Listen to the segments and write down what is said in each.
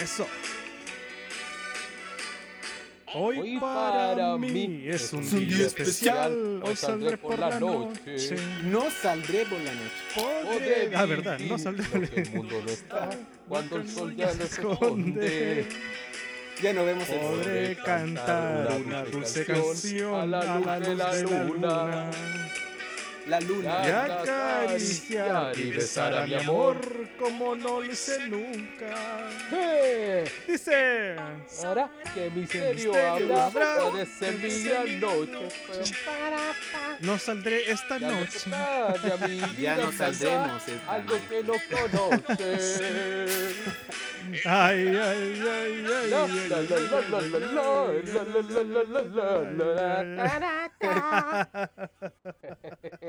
Eso. Hoy, para, mí es un, día, especial. Hoy saldré por la noche. No saldré por la noche. Podré ah, verdad, no saldré por la El mundo no está cuando el sol ya se esconde. Ya no vemos el Podré cantar una dulce canción a la luz de la luna. La luna. Y acariciar y besar a mi amor como no lo hice nunca. ¡Eh! Dice. Ahora que misterio misterio habrá, habrá? puede ser mi noche. No saldré esta Ya no noche. Ya no saldremos esta Algo que no conoce. Ay, ay, ay, ay. La, ay,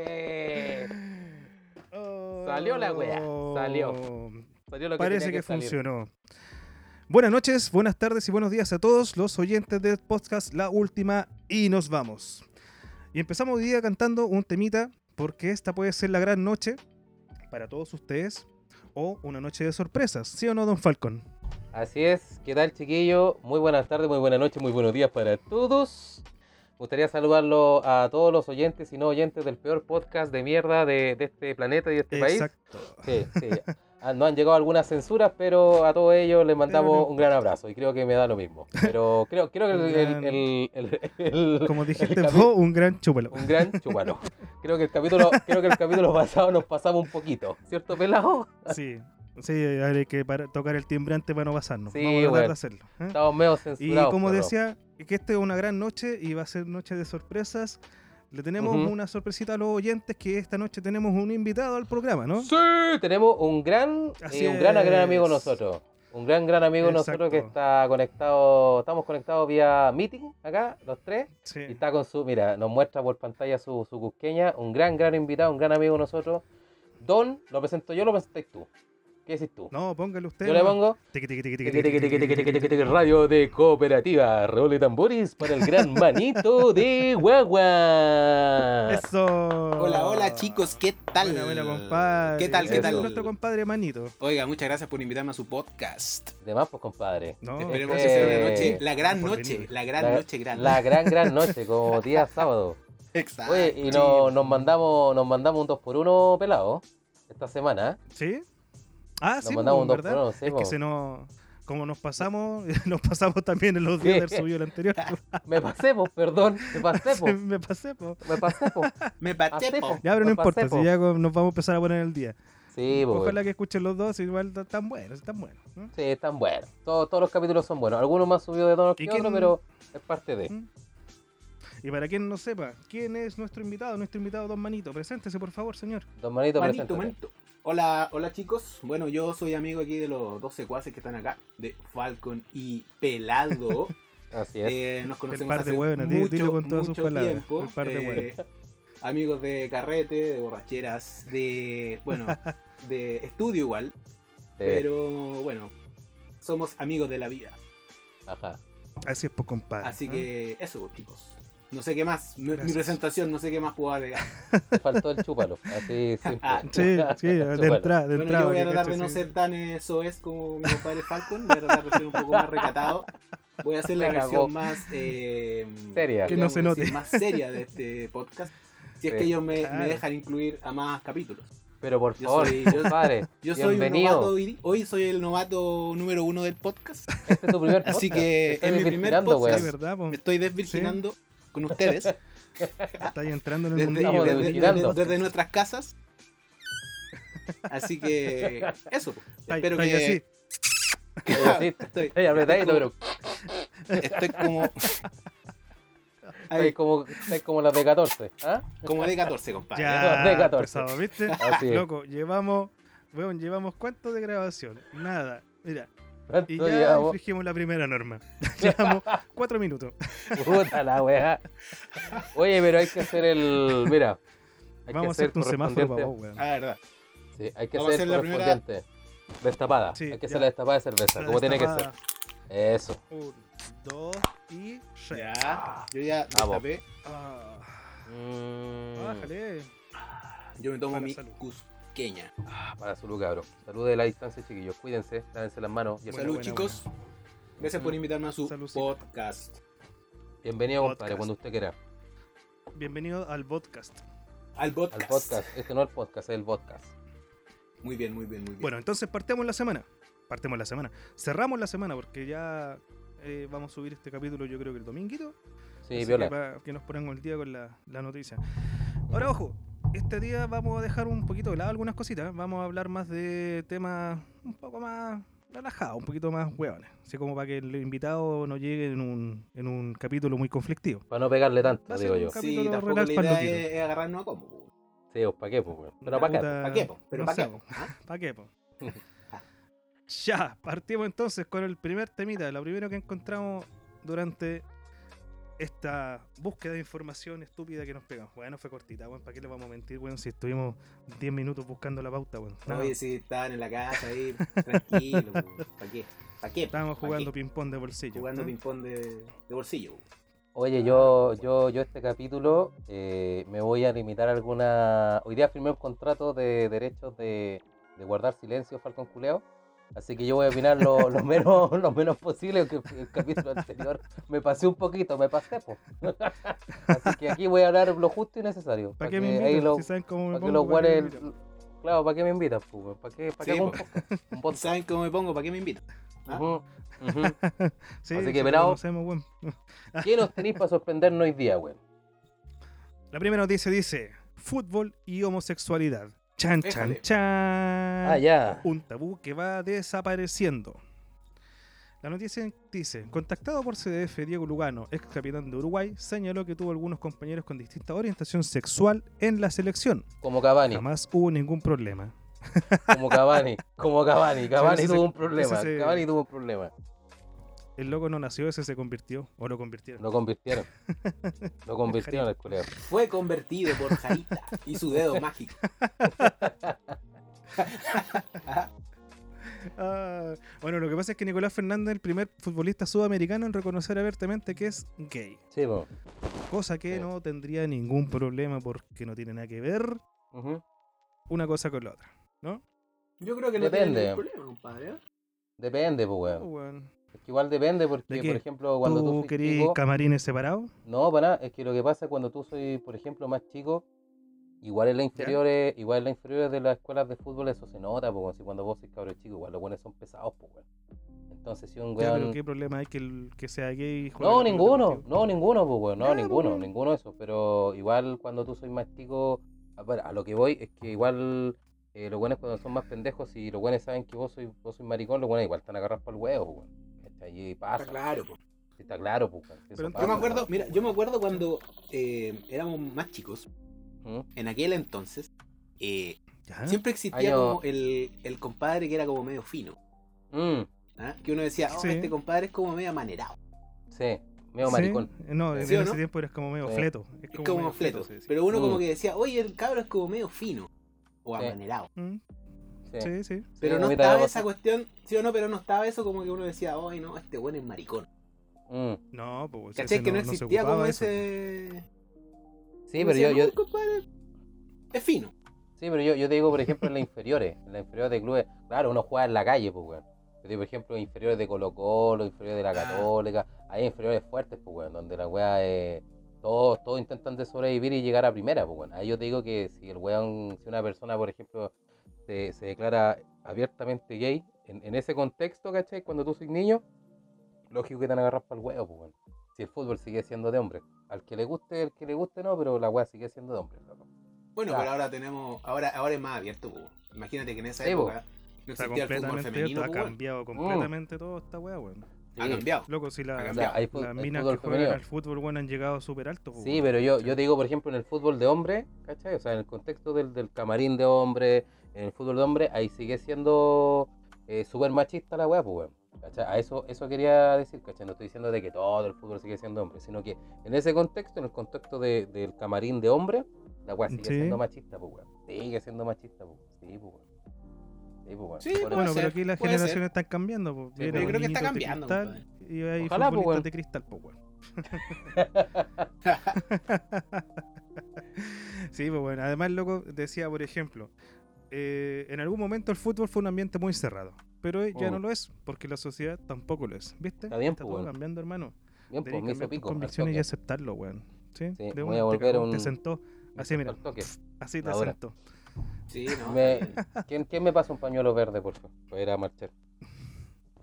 eh, salió la weá. Salió. salió parece que, funcionó. Buenas noches, buenas tardes y buenos días a todos los oyentes del podcast La Última y nos vamos. Y empezamos hoy día cantando un temita porque esta puede ser la gran noche para todos ustedes o una noche de sorpresas, ¿sí o no, don Falcon? Así es, ¿qué tal chiquillo? Muy buenas tardes, muy buenas noches, muy buenos días para todos. Gustaría saludarlo a todos los oyentes y no oyentes del peor podcast de mierda de, de este planeta y de este país. Exacto. Sí, sí. Ah, No han llegado algunas censuras, pero a todos ellos les mandamos no un gran abrazo y creo que me da lo mismo. Pero creo, creo que el, el- Como dijiste vos, un gran chúpalo. un gran chupano. Creo que el capítulo, creo que el capítulo pasado nos pasamos un poquito, ¿cierto, pelado? Sí, sí, hay que para- tocar el timbrante para no pasarnos. Sí, Vamos a tratar bueno. de hacerlo. ¿eh? Estamos medio Y censurados. como perro. decía, que esta es una gran noche y va a ser noche de sorpresas. Le tenemos una sorpresita a los oyentes que esta noche tenemos un invitado al programa, ¿no? Sí, tenemos un gran, eh, un gran, gran amigo es. nosotros. Un gran, gran amigo nosotros que está conectado, estamos conectados vía meeting acá, los tres. Y Sí. está con su, mira, nos muestra por pantalla su, su cusqueña, un gran, gran invitado, un gran amigo nosotros. Don, lo presento yo, lo presentáis tú. ¿Qué decís tú? No, póngale usted. Yo le pongo. Radio de Cooperativa. Role tambores para el gran manito de Guagua. Eso. Hola, hola chicos, ¿qué tal? Hola, hola compadre. ¿Qué tal, qué tal? Nuestro compadre manito. Oiga, muchas gracias por invitarme a su podcast. De más, pues compadre. No. Esperemos este, que sea una noche. La gran noche. La gran noche grande. La gran, gran noche, como día sábado. Exacto. Y nos mandamos, nos mandamos un 2 por 1 pelado esta semana. ¿Sí? Ah, Nos sí, mandamos po, un 2 ¿verdad? sí, es po. que se nos... Como nos pasamos, nos pasamos también en los días del subido el anterior. Me pasé, perdón, me pasé, me pasé, po. me pasé. Me Pasé, po. Ya, pero no pasé, importa, po. si ya nos vamos a empezar a poner el día. Sí, pues. Ojalá que escuchen los dos, igual están buenos, están buenos. ¿no? Sí, están buenos. Todos, todos los capítulos son buenos. Algunos más subidos de tono que ¿Y otros, quién- pero es parte de. ¿Mm? Y para quien no sepa, ¿quién es nuestro invitado? Nuestro invitado, Don Manito. Preséntese, por favor, señor. Don Manito, Manito, manito. Hola, hola chicos. Bueno, yo soy amigo aquí de los dos secuaces que están acá, de Falcon y Pelado. Así es. Eh, nos conocemos par de hace di- mucho, dilo con todas sus mucho palabras. tiempo. El par de Eh, hueones. amigos de carrete, de borracheras, de bueno, de estudio igual, Sí, pero bueno, somos amigos de la vida. Ajá. Así es, pues, compadre. Así ¿no? que eso, chicos. No sé qué más, mi, mi presentación, no sé qué más puedo agregar. Faltó el chúpalo. Así simple. Ah, Sí, sí, de entrada, de Bueno, entrada. yo voy a tratar de cacho, no sí. ser tan eh, soez como mi compadre Falcon, voy a tratar de ser un poco más recatado. Voy a hacer la Me versión más eh, Seria. Que no se decir, note. más seria de este podcast. Si es Sí. que ellos me, me Claro. dejan incluir a más capítulos. Pero por Yo favor, soy- yo- compadre, Yo soy un novato hoy, soy el novato número uno del podcast. Este es tu primer podcast. Así que es mi primer Sí, podcast. po? Me estoy desvirginando con ustedes Está ahí entrando en el desde. Estamos desde- desde- desde nuestras casas. Así que eso. pues. Está Espero está que así. Sí, estoy, Ey, apretadito, pero estoy como Ahí como, ahí como las de 14. ¿ah? como de 14, compadre. Ya, de 14. pesado, ¿viste? Así es. Loco, llevamos, weón, llevamos cuánto de grabación? Nada. Mira, ¿Cuánto y ya llevamos? infringimos la primera norma. Llevamos cuatro minutos. Puta la weá. Oye, pero hay que hacer el. Mira. Hay Vamos a que hacer hacerte un semáforo para vos, weón. Ah, verdad. Sí, hay que Vamos a hacer hacer la primera- correspondiente. Destapada. Sí, hay que ya. hacer la destapada de cerveza, La como tiene que ser. Eso. Un, dos y tres. Ya, yo ya Vamos. destapé. Ah, Mm, bájale. Yo me tomo Para mi salud. Queña. Ah, para salud, cabrón. Salud de la distancia, chiquillos. Cuídense, lávense las manos. Y el Buena, Salud, buena, chicos. Gracias por invitarme a su podcast. Bienvenido, compadre, Podcast. cuando usted quiera. Bienvenido al podcast. Al podcast. Al podcast. Este no es el podcast, es el podcast. Muy bien, muy bien, muy bien. Bueno, entonces partemos la semana. Partemos la semana. Cerramos la semana porque ya eh, vamos a subir este capítulo yo creo que el dominguito. Sí, Así viola. que, pa- que nos ponemos el día con la, la noticia. Ahora, ojo, este día vamos a dejar un poquito de lado algunas cositas. Vamos a hablar más de temas un poco más relajados, un poquito más hueones. Así como para que el invitado no llegue en un, en un capítulo muy conflictivo. Para no pegarle tanto, digo yo. sí, tampoco la idea es, es agarrarnos a combo. po. Sí, pues, ¿para qué, pues, weón? Pero para qué. ¿Para qué? ¿Pero no para sé, qué? ¿Ah? ¿Para qué, ya, partimos entonces con el primer temita. Lo primero que encontramos durante esta búsqueda de información estúpida que nos pegamos. Bueno, fue cortita, weón. ¿Para qué le vamos a mentir, weón? Si estuvimos 10 minutos buscando la pauta, weón. No, Oye, si estaban en la casa ahí, tranquilo. ¿Para qué? ¿Para qué? estábamos ¿Pa' jugando ping-pong de bolsillo. Jugando ¿no? ping-pong de, de bolsillo. Oye, yo, yo, yo este capítulo eh, me voy a limitar a alguna... Hoy día firmé un contrato de derechos de, de guardar silencio, Falcon Culeo. Así que yo voy a opinar lo, lo menos, lo menos posible, que el capítulo anterior me pasé un poquito, me pasé, po. Así que aquí voy a hablar lo justo y necesario. ¿Para pa' qué me que invitan? lo- si saben cómo me que pongo, los ¿para qué me guanes- invitan? Claro, ¿para qué me invitan? ¿Para qué, para qué Sí, hago un. ¿Saben cómo me pongo? ¿Para qué me invitan? ¿Ah? Ujú, ujú. Sí, Así sí, que, pelado. ¿Qué nos tenéis para sorprendernos hoy día, weón? La primera noticia dice: fútbol y homosexualidad. Chan, chan, Éjale. chan. Ah, ya. un tabú que va desapareciendo. La noticia dice, contactado por CDF, Diego Lugano, ex capitán de Uruguay, señaló que tuvo algunos compañeros con distinta orientación sexual en la selección. Como Cavani, Jamás hubo ningún problema. como Cavani, como Cavani. Cavani tuvo se- un problema, se- Cavani tuvo un problema. El loco no nació, ese se convirtió, o lo convirtieron. Lo convirtieron. Lo convirtieron al colega. Fue convertido por Jarita y su dedo mágico. Ah, bueno, lo que pasa es que Nicolás Fernández es el primer futbolista sudamericano en reconocer abiertamente que es gay. Sí, po. Cosa que Sí. no tendría ningún problema porque no tiene nada que ver una cosa con la otra. ¿No? Yo creo que no Depende. tiene ningún problema, compadre. ¿eh? Depende, pues, Oh, weón. Es que igual depende porque, por ejemplo, cuando tú, ¿Tú sois chico... camarines separados? No, para nada. Es que lo que pasa cuando tú soy, por ejemplo, más chico, igual en las inferiores, igual en las inferiores de las escuelas de fútbol eso se nota, pues, si cuando vos sois cabro chico, igual los buenos son pesados, pues, weón. Entonces, si un Ya, weón... pero ¿qué problema hay que, el, que sea gay? y juegue No, ninguno, no, ninguno, pues, weón, no, Ya, ninguno, ninguno de esos, pero igual cuando tú soy más chico, a, ver, a lo que voy es que igual eh, los buenos cuando son más pendejos y los buenos saben que vos sois, vos sois maricón, los buenos igual están agarrados para el huevo, pues, weón. ¿Cachai? Y pasa, Está claro. po. está claro, pues, eso Pero pasa, Yo me acuerdo, mira, yo me acuerdo cuando eh, éramos más chicos, ¿Mm? en aquel entonces, eh, siempre existía como el, el compadre que era como medio fino. Mm, ¿ah? Que uno decía, oh, Sí. este compadre es como medio amanerado. sí, medio ¿Sí? maricón. No, en ¿Sí o ese no? tiempo eras como medio Sí. fleto. Es como, medio fleto. Pero uno como Mm. que decía, oye, el cabro es como medio fino. O Sí. amanerado. Mm, Sí. Sí, sí. Pero Sí, no estaba esa cuestión, sí o no, pero no estaba eso como que uno decía, oye, no, este bueno es maricón. Mm. No, pues ¿Cachai? Que no, existía como eso. ese... Sí, pero yo, decía, yo, "No, compadre, es fino. Sí, pero yo, yo te digo, por ejemplo, en las inferiores, en las inferiores de clubes, claro, uno juega en la calle, pues, weón. Yo digo, por ejemplo, inferiores de Colo Colo, inferiores de la Ah. Católica, hay inferiores fuertes, pues, weón, donde la weá eh, todos, todos intentan de sobrevivir y llegar a primera, pues, weón. Ahí yo te digo que si el weón, si una persona, por ejemplo, se, se declara abiertamente gay, en, en ese contexto, ¿cachai? Cuando tú sois niño, lógico que te van a agarrar para el huevo, pues, weón. Si el fútbol sigue siendo de hombre. Al que le guste, el que le guste no, pero la weá sigue siendo de hombre, loco. Bueno, Claro. pero ahora tenemos, ahora, ahora es más abierto, po. Imagínate que en esa Sí, po. época no Está existía el fútbol completamente femenino, ha cambiado completamente todo esta weá, weón. Ha Sí. cambiado. Loco, si Ha la, cambiado. O sea, hay, fu- las minas que juegan femenino. al fútbol, weón, han llegado súper alto. pues, Sí, pero yo, yo te digo, por ejemplo, en el fútbol de hombre, ¿cachai? O sea, en el contexto del, del camarín de hombre, en el fútbol de hombre, ahí sigue siendo eh, súper machista la weá, pues, weón. ¿Cachai? A eso, eso quería decir, ¿cachai? No estoy diciendo de que todo el fútbol sigue siendo hombre, sino que en ese contexto, en el contexto de- del camarín de hombre, la weá sigue Sí. siendo machista, pues, weón. Sigue siendo machista, pues. Sí, pues, weón. Sí, pues, weón. Sí, Bueno, pero aquí las generaciones ser. están cambiando. Pues. Sí, pero los creo que está cambiando, cristal Y hay Ojalá, pues, weón. de cristal, pues, weón. Sí, pues bueno. Además, loco, decía, por ejemplo, eh, en algún momento el fútbol fue un ambiente muy cerrado. Pero eh, ya no lo es, porque la sociedad tampoco lo es. ¿Viste? Está bien, Está pues, todo bueno. cambiando, hermano. Bien, pues que me hizo cambiar tus pico. al convicciones y aceptarlo, weón. ¿Sí? Sí, De voy a te volver cagó, un- Te sentó. Así, mira. Así te Ahora. sentó. Sí, no. Me-. ¿Quién, ¿Quién me pasa un pañuelo verde, por favor? Para ir a marchar.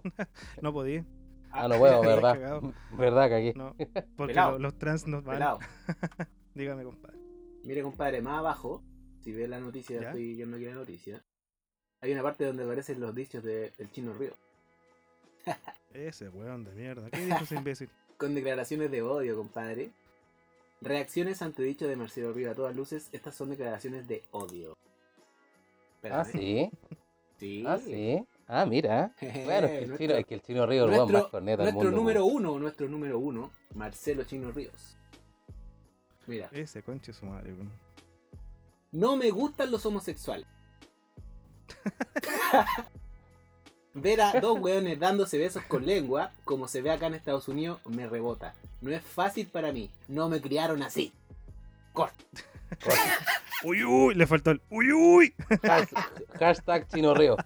No podía. Ah, no puedo, ¿verdad? cagado. ¿Verdad que aquí? No, porque lo- los trans nos van. Dígame, compadre. Mire, compadre, más abajo, si ve la noticia, ¿Ya? estoy yendo aquí a la noticia. Hay una parte donde aparecen los dichos de- del chino Río. Ese weón de mierda. ¿Qué dijo ese imbécil? Con declaraciones de odio, compadre. Reacciones ante dicho de Marcelo Río a todas luces. Estas son declaraciones de odio. Ah, Espérame. sí. Sí. Ah, sí. Ah, mira. Bueno, es que el Nuestro- chino, es que el chino Río es el weón nuestro, más corneta del nuestro mundo. número uno, nuestro número uno, Marcelo Chino Ríos. Mira, Ese conche su madre, weón. No me gustan los homosexuales. Ver a dos weones dándose besos con lengua, como se ve acá en Estados Unidos, me rebota. No es fácil para mí. No me criaron así. Corta. Uy, uy, le faltó el uy, uy. Hashtag, hashtag chino Río.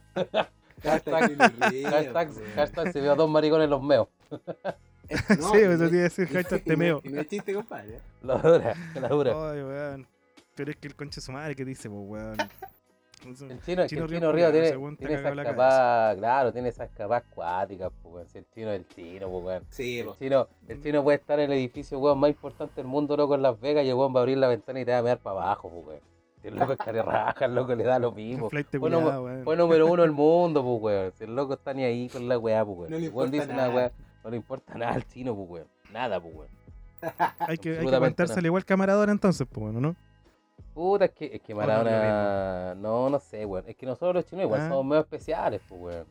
Hashtag, hashtag, hashtag se vio a dos maricones los meos. No, sí, eso tiene que decir hashtag no- temeo. Y no es chiste, compadre. La dura, la dura. Ay, weón. Pero es que el conche su madre que dice, pues, weón. El chino, es que Chino el Río chino Río culiao, tiene, tiene cagaba esas capas, claro, tiene esas capas acuáticas, pues, weón. Si el chino es el chino, pues, weón. Sí, El po. chino, el chino puede estar en el edificio, weón, más importante del mundo, loco, en Las Vegas, y el weón va a abrir la ventana y te va a mirar para abajo, pues, weón. Si el loco es carerraja, el loco le da lo mismo. Fue, weón. fue número uno del mundo, pues, weón. Si el loco está ni ahí con la weá, pues, weón. No le el weón importa dice una nada. weá, no le importa nada al chino, pues, weón. Nada, pues, weón. Hay que, hay que aguantársele igual que a Maradona entonces, pues, bueno, ¿no? Puta, es que, es que es Maradona. No, no sé, weón. Es que nosotros los chinos igual Ah. somos medio especiales, pues, weón.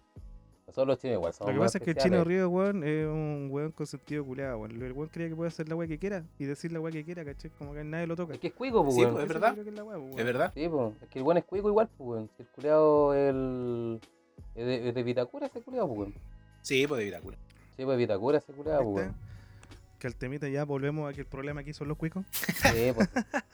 Nosotros los chinos igual somos Lo que pasa es que el. Chino Río, weón, es un weón con sentido culiado, weón. El weón creía que puede hacer la weá que quiera y decir la weá que quiera, ¿cachai? Como que nadie lo toca. Es que es cuico, pues, Sí, weón. pues, Eso verdad. es pues, ¿Es verdad? Sí, pues. Es que el weón es cuico igual, pues, weón. El culiado el. Es de, es de Vitacura ese culiado, pues, weón. Sí, pues de Vitacura. Sí, pues Vitacura ese culiado, pues, weón. Que al temita ya volvemos a que el problema aquí son los cuicos. Sí, pues.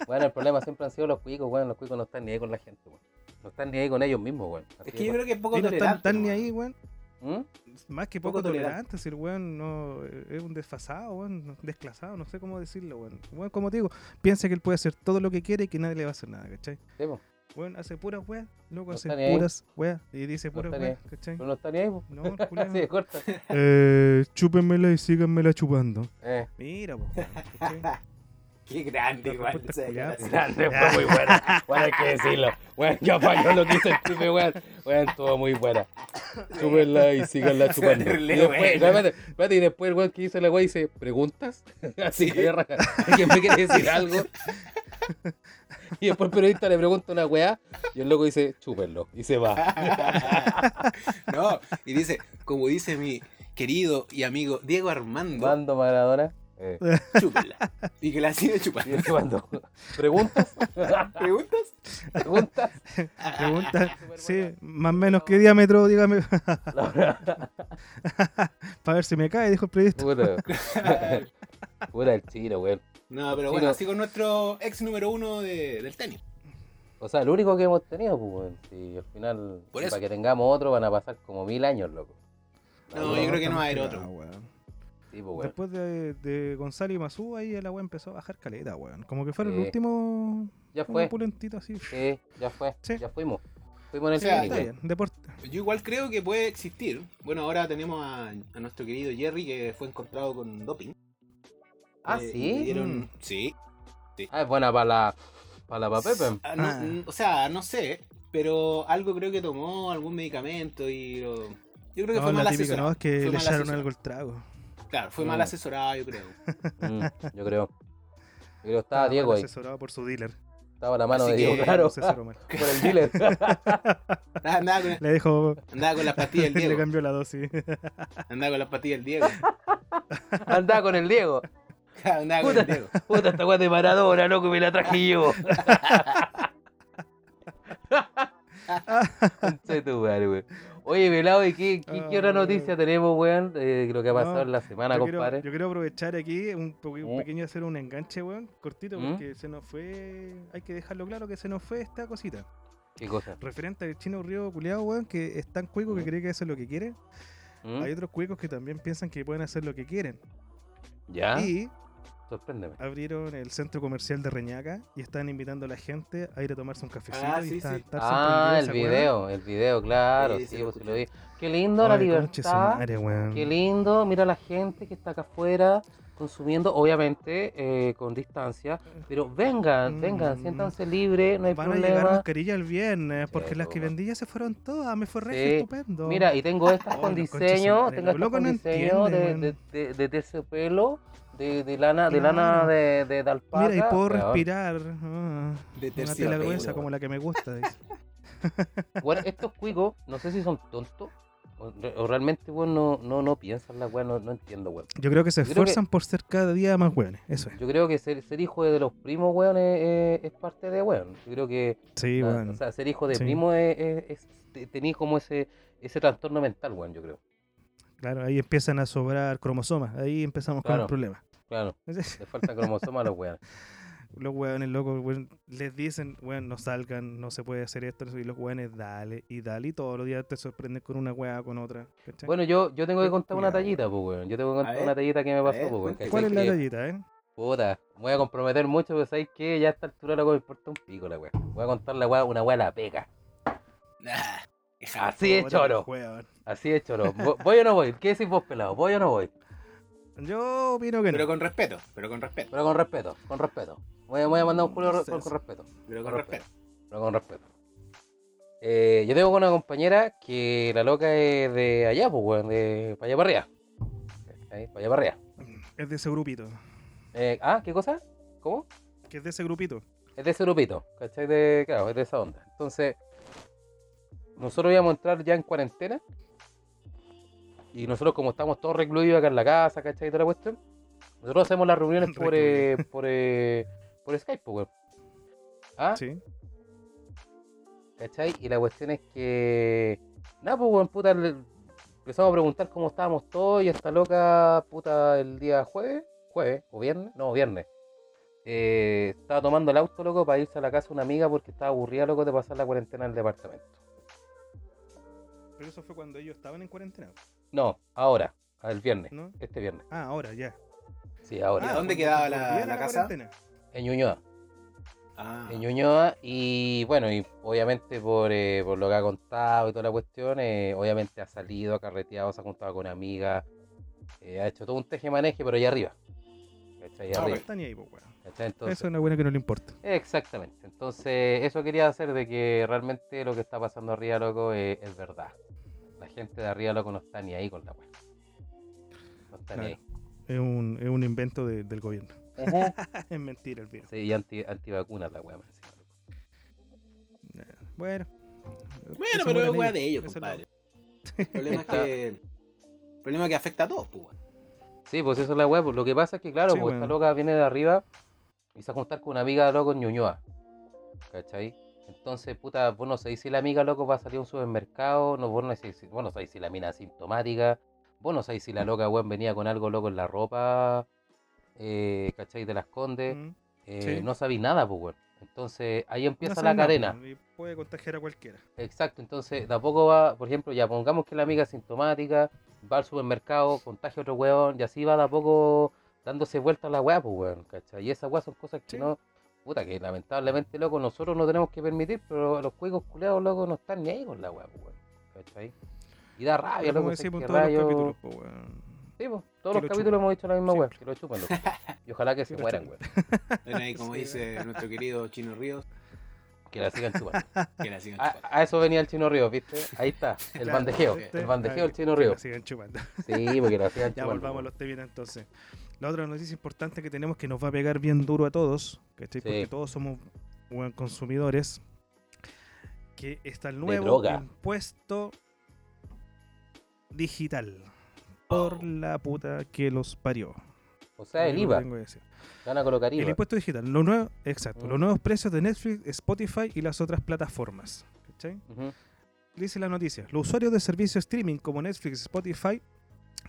Bueno, el problema siempre han sido los cuicos, weón. Los cuicos no están ni ahí con la gente, weón. No están ni ahí con ellos mismos, weón. Así Es que yo creo que es poco Y no están tolerante. ni ahí, weón. ¿Mm? Más que Poco poco, tolerante. tolerante, si el weón no es un desfasado, weón, desclasado, no sé cómo decirlo, weón. Weón, como te digo, piensa que él puede hacer todo lo que quiere y que nadie le va a hacer nada, ¿cachai? Sí, pues. Weón, hace puras weas, loco No hace puras weas y dice No puras ni weas, ¿cachai? Pero no ni ahí, pues. No, culiao. Así de corta. Eh, chúpenmela y síganmela chupando. Eh. Mira, po, weón, ¿cachai? Qué grande, La igual. Grande, fue muy buena. Bueno, hay que decirlo. Bueno, yo apañó lo que hizo el pibe, weón. Weón, estuvo muy buena. Chúpenla y síganla chupando. Y después, espérate, espérate, y después el weón que hizo la weá dice, ¿preguntas? Así que. ¿Quién me quiere decir algo? Y después el periodista le pregunta una weá y el loco dice, chúpenlo. Y se va. No, y dice, como dice mi querido y amigo Diego Armando, Mando Maradona. Eh, chúpela. Y que la sigue chupando. ¿Preguntas? ¿Preguntas? ¿Preguntas? Pregunta, sí, más o menos qué diámetro, dígame, para ver si me cae, dijo el periodista. Puta. Puta el chino, weón. No, pero Sí, bueno, no. así con nuestro ex número uno de- del tenis. O sea, lo único que hemos tenido, pues. Si al final, Por si eso. para que tengamos otro, van a pasar como mil años, loco. No, yo creo que no va a haber otro. Sí, pues. Después de, de Gonzalo y Mazú, ahí la weá empezó a bajar caleta, weón. Como que Sí. el último Ya un fue. pulentito así. Sí, ya fue. Sí. Ya fuimos. Fuimos en el O sea, técnico. Está bien, deporte. Yo igual creo que puede existir. Bueno, ahora tenemos a, a nuestro querido Jerry que fue encontrado con doping. Ah, Eh, ¿sí? le dieron- Mm. Sí. Ah, es buena para la, para la papepe. Ah, no, Ah. mm, O sea, no sé, pero algo creo que tomó, algún medicamento y lo... Yo creo que No, fue mal asesorado. no, es que Fue le echaron asesorado. algo el trago. Claro, fue Mm. mal asesorado, yo creo. Mm, yo creo. Yo creo que estaba mal Diego ahí. asesorado por su dealer. Estaba la mano Así de que- Diego, claro. Asesoró mal. Por el dealer. Andaba con, Le dijo, andaba con las pastillas del le Diego. cambió la dosis. Andaba con las pastillas del Diego. Andaba con el Diego. El Diego. Puta, esta weá de Maradona, loco, me la traje yo. Tu weón. Oye, Velado, ¿y qué, qué, qué otra Ah. noticia tenemos, weón? Eh, lo que ha pasado No, en la semana, yo, quiero, compadre. yo quiero aprovechar aquí un, Mm. pequeño hacer un enganche, weón, cortito, Mm. porque se nos fue. Hay que dejarlo claro que se nos fue esta cosita. ¿Qué cosa? Referente al chino río culiado, weón, que es tan cuico que Mm. cree que hace lo que quiere. ¿Mm? Hay otros cuicos que también piensan que pueden hacer lo que quieren. ¿Ya? Y Sorpréndeme. abrieron el centro comercial de Reñaca y están invitando a la gente a ir a tomarse un cafecito Ah, y sí, estar, sí. estar Ah, el video, el video, claro, Sí, sí, sí, lo pues sí lo vi. Qué lindo la Ay, su libertad, madre, qué lindo, mira la gente que está acá afuera consumiendo, obviamente eh, con distancia, pero vengan, vengan, Mm. siéntanse libres, no hay Van a llegar problema. mascarillas el viernes porque Sí, las que vendí ya se fueron todas. Me fue re Sí. estupendo. Mira, y tengo estas Oh, con diseño, tengo estas con no diseño de, de, de, de terciopelo, de, de lana, de lana Claro. de, de, de alpaca. Mira, y puedo respirar. ah, De una tela terciopelo, gruesa como la que me gusta. Bueno, estos cuicos, no sé si son tontos o, re- o realmente, weón, no, no, no piensan la weón, no, no entiendo, weón. Yo creo que se Yo creo que- esfuerzan por ser cada día más buenos. Eso es. Yo creo que ser, ser hijo de los primos, weón, es, parte de weón. Yo creo que Sí, ah, weón. o sea, ser hijo de Sí. primo es, es, es- te- tenés como ese, ese trastorno mental, weón, yo creo. Claro, ahí empiezan a sobrar cromosomas. Ahí empezamos con el problema. Claro, le falta cromosoma a los weón. Los hueones locos, weón, les dicen, weón, no salgan, no se puede hacer esto. Y los hueones, dale y dale. Y todos los días te sorprenden con una hueá con otra. ¿cachai? Bueno, yo, yo tengo que contar una tallita, pues, weón. Yo tengo que contar ver, una tallita que me pasó, pues, weón. ¿Cuál es la que- tallita, eh? Puta, me voy a comprometer mucho, pero ¿sabes qué? Ya a esta altura loco me importa un pico la weá. Voy a contar la weá, una weá la pega. Nah. Así es, choro. Así es, choro. Vo- ¿Voy o no voy? ¿Qué decís vos, pelado? ¿Voy o no voy? Yo opino que no. Pero con respeto, pero con respeto, Pero con respeto, con respeto. Voy a, voy a mandar un culo No con, sé con eso. respeto. pero con con respeto. Pero con respeto. Eh, yo tengo una compañera que la loca es de allá, pues, weón, de para allá para arriba. ¿Cachai? Para allá para arriba. Es de ese grupito. Eh, ah, ¿qué cosa? ¿Cómo? Que es de ese grupito. Es de ese grupito, ¿cachai? De, claro, es de esa onda. Entonces, nosotros íbamos a entrar ya en cuarentena. Y nosotros, como estamos todos recluidos acá en la casa, ¿cachai? Y toda la cuestión. Nosotros hacemos las reuniones por, eh, por, eh, por Skype, pues, weón. ¿Ah? Sí. ¿Cachai? Y la cuestión es que. Nada, pues, weón, puta. Empezamos a preguntar cómo estábamos todos y esta loca, puta, el día jueves, jueves, o viernes, no, viernes. eh, estaba tomando el auto, loco, para irse a la casa de una amiga porque estaba aburrida, loco, de pasar la cuarentena en el departamento. Pero eso fue cuando ellos estaban en cuarentena, No, ahora, el viernes, ¿no? este viernes. Ah, ahora ya. Sí, ahora. ¿Y a dónde quedaba la- la casa? cuarentena. En Ñuñoa. Ah, en Ñuñoa y bueno, y obviamente por, eh, por lo que ha contado y toda la cuestión, eh, obviamente ha salido, ha carreteado, se ha juntado con amigas, eh, ha hecho todo un teje-maneje, pero allá arriba. ¿Cachai? Allá Ah, arriba. Está ni ahí, pues. ¿cachai? Entonces, Eso es una buena que no le importa. exactamente. Entonces, eso quería hacer de que realmente lo que está pasando arriba, loco, eh, es verdad. Gente de arriba, loco, no está ni ahí con la weá. No está ni ahí. Es un, es un invento de- del gobierno. Es mentira el virus. Sí, y anti, antivacunas la loco. Bueno. Bueno, pero es weá de ellos, compadre. El problema es que. El problema es que afecta a todos, pues. Sí, pues eso es la weá. Pues lo que pasa es que, claro, Sí, pues esta loca viene de arriba y se va a juntar con una amiga loco en Ñuñoa. ¿Cachai? Entonces, puta, vos no sabéis si la amiga loco va a salir a un supermercado, no, vos no sabéis si, vos no sabéis si la mina es asintomática, vos no sabéis si la loca, weón, venía con algo loco en la ropa, eh, ¿cachai? De las condes, Mm. eh, sí. no sabéis nada, pues, weón. Entonces, ahí empieza No la nada, cadena. puede contagiar a cualquiera. Exacto, entonces de a poco va, por ejemplo, ya pongamos que la amiga es sintomática, va al supermercado, contagia a otro weón, y así va de a poco dándose vuelta la weá, pues weón, ¿cachai? Y esas weas son cosas que Sí. no, puta, que lamentablemente, loco, nosotros no tenemos que permitir, pero los juegos culeados, loco, no están ni ahí con la weá, pues weón, ¿cachai? Y da rabia, como loco, sé decimos que todos rayo- los capítulos, pues, weón. Sí, pues, Que todos los lo capítulos hemos dicho la misma weá, Siempre. que lo chupen, loco. Y ojalá que se Que mueran, weón, Bueno, ahí como Sí. dice nuestro querido Chino Ríos, que la sigan chupando. que la sigan A, chupando. a eso venía el Chino Río, ¿viste? Ahí está, el Claro, bandejeo, el bandejeo del Chino que Río. la sigan chupando. Sí, porque la sigan Ya chupando, volvamos a los temitas entonces. La otra noticia importante que tenemos que nos va a pegar bien duro a todos, ¿cachai? Sí. Porque todos somos buen consumidores. Que está el nuevo impuesto digital. Por Oh. la puta que los parió. O sea, el IVA. Van a colocar El impuesto digital. Lo nuevo, exacto. Mm. Los nuevos precios de Netflix, Spotify y las otras plataformas. ¿cachai? Dice la noticia, los usuarios de servicios streaming como Netflix y Spotify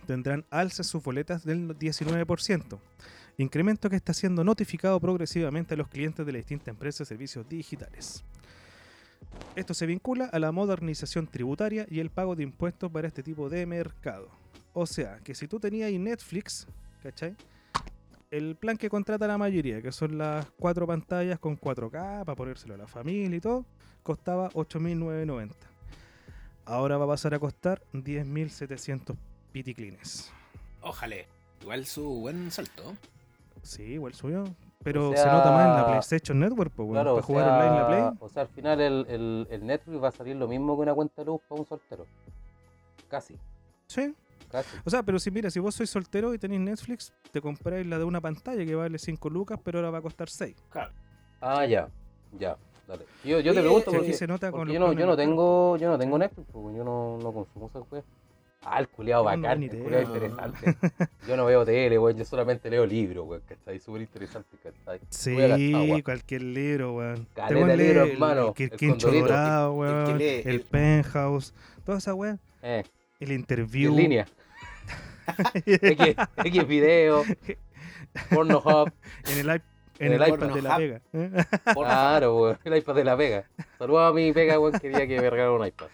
tendrán alza en sus boletas del 19%, incremento que está siendo notificado progresivamente a los clientes de las distintas empresas de servicios digitales. Esto se vincula a la modernización tributaria y el pago de impuestos para este tipo de mercado. O sea, que si tú tenías ahí Netflix, ¿cachai? El plan que contrata la mayoría, que son las cuatro pantallas con 4K para ponérselo a la familia y todo, costaba 8.990. Ahora va a pasar a costar 10.700 piticlines. Ojalá. Igual su buen salto. Sí, igual suyo. Pero O se nota más en la PlayStation Network, pues, Claro, para jugar sea, online en la Play. O sea, al final el, el, el Netflix va a salir lo mismo que una cuenta de luz para un soltero. Casi, Sí. casi. O sea, pero si mira, si vos sois soltero y tenéis Netflix, te compráis la de una pantalla que vale 5 lucas, pero ahora va a costar 6. Claro. Ah, ya, ya. Dale. Yo, yo te pregunto porque, se nota con porque los yo no, yo no tengo, yo no tengo Netflix, porque yo no, no consumo esas cosas. Ah, el culiado bacán, el culiado interesante. Yo no veo tele, weón, yo solamente leo libros, weón, ¿cachai? Súper interesante, ¿cachai? Sí, cualquier libro, weón. Caleta libro, el- hermano, El, Quincho. Dorado, weón. el El, el- Penthouse. Toda esa weón. Eh, El interview. en línea. X, X video, Pornhub, en el, iP- En en el iPad. iPad de la Vega. ¿eh? Claro, weón, el iPad de la Vega. Saludos a mi Vega, weón, quería que me regalaran un iPad.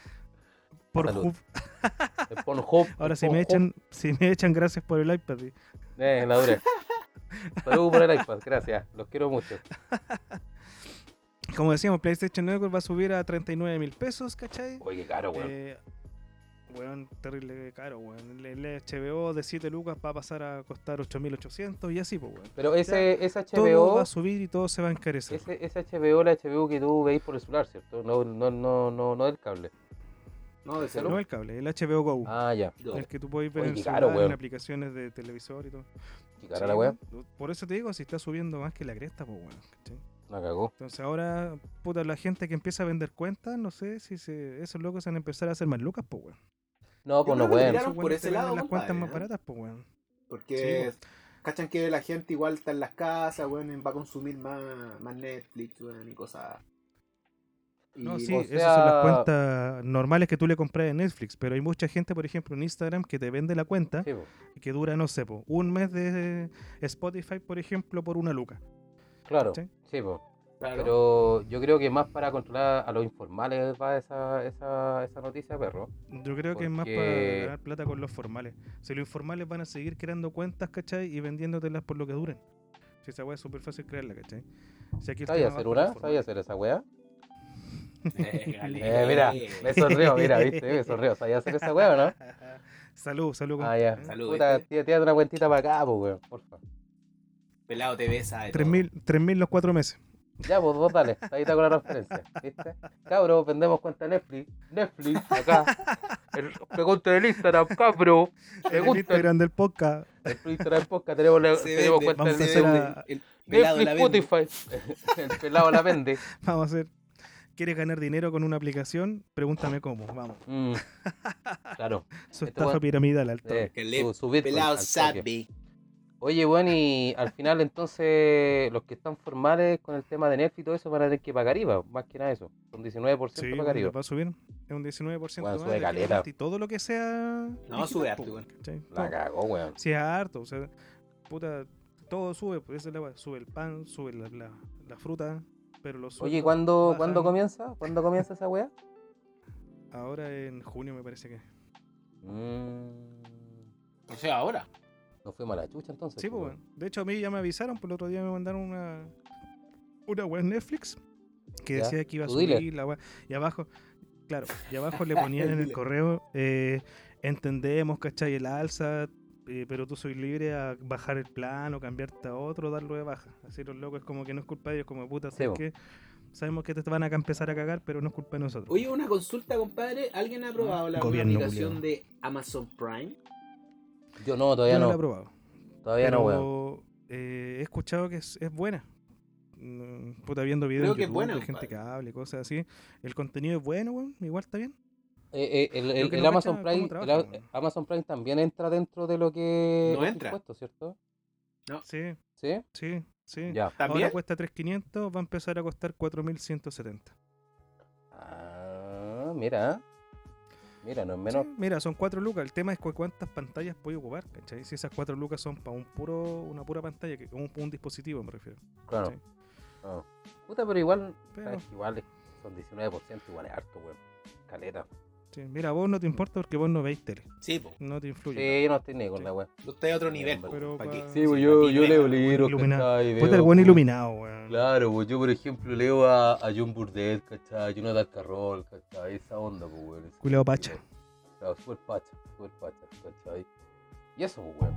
Por Salud. Hub. El Pornhub. Ahora si me Pornhub, echan, si me echan gracias por el iPad. Eh, la duré. Saludos por el iPad, gracias. Los quiero mucho. Como decíamos, PlayStation Network va a subir a 39 mil pesos, ¿cachai? Oye, qué caro, weón. Eh, weón, terrible caro, weón. El, HBO de 7 lucas va a pasar a costar 8.800 y así, pues, weón. Pero ese, ese Todo HBO, va a subir y todo se va a encarecer. ese, ese HBO, la HBO que tú veis por el celular, ¿cierto? No, no, no, no, no del cable. No, de No celu. el cable, el HBO Go. Ah, ya. El que tú podés ver Oye, en, caro, en aplicaciones de televisor y todo. Qué cara Sí, la weá. Por eso te digo, si está subiendo más que la cresta, pues, weón. La cagó. Entonces ahora, puta, la gente que empieza a vender cuentas, no sé si se, esos locos van a empezar a hacer más lucas, pues, weón. No, pues no pueden. por ese lado, las cuentas más ¿eh? baratas, pues, weón. Porque Sí, cachan que la gente igual está en las casas, weón, va a consumir más, más Netflix, weón, y cosas. Y- No, sí, o esas son las cuentas normales que tú le compras en Netflix, pero hay mucha gente, por ejemplo, en Instagram que te vende la cuenta Sí, que dura, no sé, po, un mes de Spotify, por ejemplo, por una luca. Claro. ¿Sí? Sí, po. Claro. Pero yo creo que más para controlar a los informales va esa, esa, esa noticia, perro. Yo creo que es más para ganar plata con los formales. Si los informales van a seguir creando cuentas, ¿cachai? Y vendiéndotelas por lo que duren. Si esa weá es súper fácil crearla, ¿cachai? Si aquí el ¿Sabía tema va hacer una? ¿Sabía hacer esa weá? Eh. Eh, mira, me sonrió, mira, viste, me sonrió. ¿Sabía hacer esa weá no? salud, salud. Ah, ya. Salud, Puta, tía, tía, una cuentita para acá, pues, weón, porfa. Pelado TV sabe. todo. 3.000 3.000 los cuatro meses. Ya, pues vos dale, ahí está con la referencia, ¿viste? Cabro, vendemos cuenta Netflix, Netflix, acá. El, pregunta del Instagram, cabro. El Pregunta Instagram del podcast. el Instagram podcast, tenemos, la- tenemos cuenta vamos del a se hacer Netflix. Spotify. El pelado la vende. Vamos a hacer. ¿Quieres ganar dinero con una aplicación? Pregúntame cómo. Vamos. Mm, Claro. Su Este estafa weón- piramidal al toque. eh, su- su Pelado sabe. Oye, bueno, y al final entonces los que están formales con el tema de Netflix y todo eso van a tener que pagar IVA, más que nada eso. Son 19% Sí, pagar IVA. va a subir. Es un 19% Bueno, más. sube caleta. Y todo lo que sea. No, sube harto. ¿cachai? La cagó, weón. Si es harto, o sea, puta, todo sube, pues esa es la weá. Sube el pan, sube la, la, la fruta, pero los Oye, ¿cuándo, bajan. ¿cuándo comienza? ¿Cuándo comienza esa weá? Ahora en junio me parece que. Mm, O sea, ahora. no fue mala chucha entonces. Sí, pues, pues, weón. De hecho, a mí ya me avisaron, por el otro día me mandaron una. Una web Netflix que Ya, decía que iba a subir la weá. Y abajo, claro, y abajo le ponían en el correo, eh, entendemos, ¿cachai? El alza, eh, pero tú soy libre a bajar el plan o cambiarte a otro, darlo de baja. Así los locos es como que no es culpa de ellos, como puta, Sí, ¿sabes po. qué? Sabemos que te van a empezar a cagar, pero no es culpa de nosotros. Oye, una consulta, compadre. ¿Alguien ha probado la Gobierno aplicación de Amazon Prime? Yo no, Yo todavía no no. la he probado. Todavía no, weón. pero eh, he escuchado que es, es buena. Mm, Puta, viendo videos Creo en que es YouTube buena, de gente que hable y cosas así. El contenido es bueno, weón. Igual está bien. Eh, eh, el, el- que el no Amazon Prime, el. Amazon Prime también entra dentro de lo que No entra. impuesto, ¿cierto? Sí, ¿Sí? sí, sí. Ya. ¿También? Ahora cuesta 3.500, va a empezar a costar 4.170. Ah, mira. Mira, no es menos. Sí, mira, son 4 lucas. El tema es cu- cuántas pantallas puede ocupar, ¿cachai? Si esas 4 lucas son para un puro, una pura pantalla, que un, un dispositivo me refiero. Claro. Ah. Puta, pero igual. Pero- igual son 19%, igual es harto, weón. Caleta. Sí, mira, vos no te importa porque vos no veis tele. Sí, po. No te influye. Sí, yo no estoy ni con Sí. la weón. Usted es otro nivel. Pero. Sí, pues yo, leo libros. ¿cachai? Puta, el buen iluminado, weón. Claro, pues yo por ejemplo leo a, a John Burdett, ¿cachai? Jonathan Carroll, ¿cachai? Esa onda, pues, weón. estilo. pacha. Claro, súper pacha, súper pacha, ¿cachai? Y eso, pues, weón.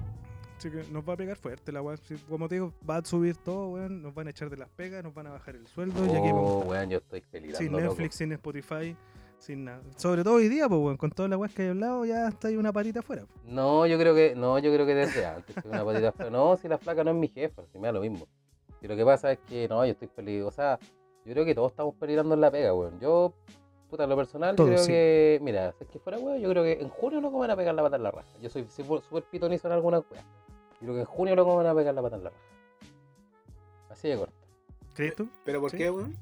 Así que nos va a pegar fuerte la weón. Como te digo, va a subir todo, weón. Nos van a echar de las pegas, nos van a bajar el sueldo y aquí vamos a Oh, estar. weón, yo estoy peligrando, Sin loco. Netflix, sin Spotify, sin nada. Sobre todo hoy día, pues, weón. Con todas las weas que he hablado, ya está ahí una patita afuera. No, yo creo que, no, yo creo que desde antes, una patita flaca. No, si la flaca no es mi jefa, si me da lo mismo. Y lo que pasa es que, no, yo estoy peligrando, o sea, yo creo que todos estamos peligrando en la pega, weón. Yo, puta, en lo personal, yo Todos, creo sí. que, mira, si es que fuera, weón, yo creo que en junio no me van a pegar la pata en la raja. Yo soy súper pitonizo en algunas weas. Yo creo que en junio no me van a pegar la pata en la raja. Así de corto. ¿Crees tú? ¿Pero por Sí. qué, weón?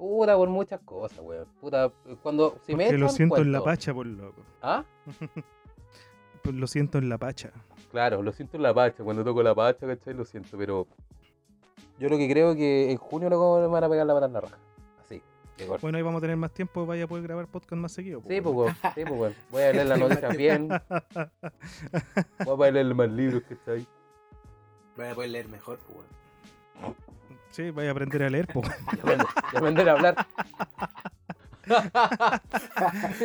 Puta, por muchas cosas, weón. Puta, cuando, si me Porque lo echan, siento en la pacha, por loco. ¿Ah? Pues lo siento en la pacha. Claro, lo siento en la pacha, cuando toco la pacha, ¿cachai? Lo siento, pero yo lo que creo que en junio no me van a pegar la pata en la raja. Así, de corto. Bueno, ahí vamos a tener más tiempo, vaya a poder grabar podcast más seguido. Sí, pues, weón, sí, pues, weón. Voy a leer las noticias bien, voy a leer más libros que está ahí. Voy a poder leer mejor, pues, weón. Sí, vaya a aprender a leer, pues. Ya aprender- a hablar.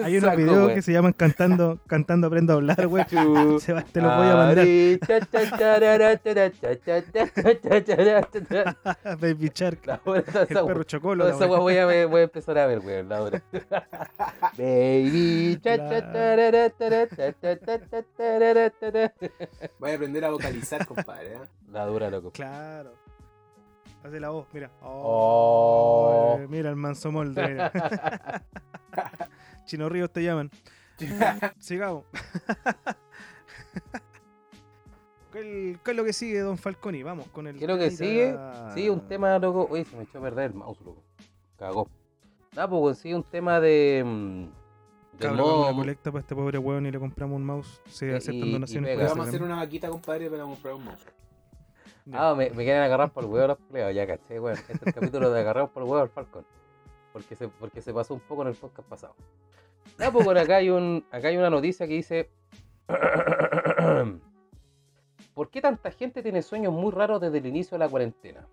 Hay unos Saco, videos que se llaman Cantando, cantando aprendo a hablar, güey. Chu. Se va- Te los voy a mandar. Ari, cha, cha, charara, chara, cha, cha, cha, cha, cha, chara, cha, cha. Baby Shark. La hora, toda El esa perro chocolo. esa voy a, voy a empezar a ver, weón, la hora. Baby, cha, cha, Claro. tarara, tara, cha, cha, cha, cha, tarara, tara. Voy a aprender a vocalizar, compadre. ¿eh? La dura, loco. Claro. Hace la voz, mira. Oh. Oh, Mira el manso molde, mira. Chino Ríos te llaman. Sigamos. ¿Qué, qué es lo que sigue, don Falconi? Vamos con el. ¿Qué es lo que sigue? Sí, un tema, loco. Uy, se me echó a perder el mouse, loco. Cagó. Nada, pues sí, un tema de. mm, una modo- colecta para este pobre weón y le compramos un mouse. Se Y- aceptan donaciones Vamos a hacer Instagram. una vaquita, compadre, para comprar un mouse. Ah, me, me quieren agarrar por el huevo los pleos, ya caché. Este es el capítulo de agarrar por el huevo al Falcon. Porque se, porque se pasó un poco en el podcast pasado. Pues acá hay una noticia que dice. ¿Por qué tanta gente tiene sueños muy raros desde el inicio de la cuarentena?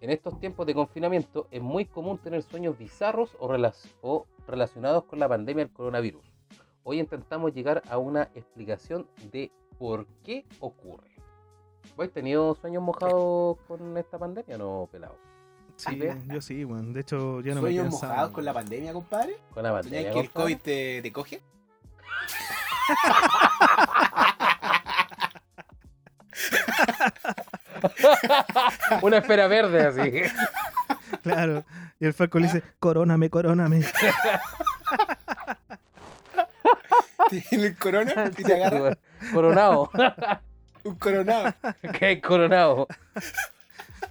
En estos tiempos de confinamiento es muy común tener sueños bizarros o relacionados con la pandemia del coronavirus. Hoy intentamos llegar a una explicación de por qué ocurre. ¿Vos tenido sueños mojados con esta pandemia o no, pelado? Sí, ¿ve? yo sí, weón. De hecho, ya no me ¿Sueños mojados con la pandemia, compadre? Con la pandemia. ¿Soñás que el? COVID te, te coge? Una esfera verde así. Claro. Y el Falco le dice, coróname, coróname. ¿Tiene el corona? ¿Y te agarra? Coronado. Un coronado. ¿Qué es coronado?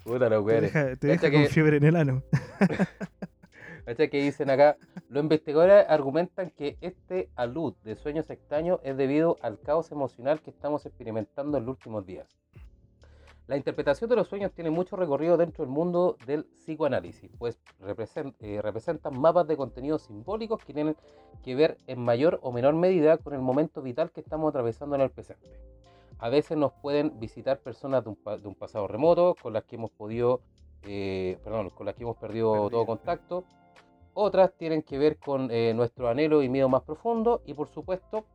Puta los Te weones. deja, te Cacha deja con que- fiebre en el ano. ¿Cachai? Que dicen acá, los investigadores argumentan que este alud de sueños extraños es debido al caos emocional que estamos experimentando en los últimos días. La interpretación de los sueños tiene mucho recorrido dentro del mundo del psicoanálisis, pues represent- eh, representan mapas de contenidos simbólicos que tienen que ver en mayor o menor medida con el momento vital que estamos atravesando en el presente. A veces nos pueden visitar personas de un, de un pasado remoto con las que hemos podido, eh, perdón, con las que hemos perdido todo Perdido. contacto. Otras tienen que ver con eh, nuestro anhelo y miedo más profundo y por supuesto,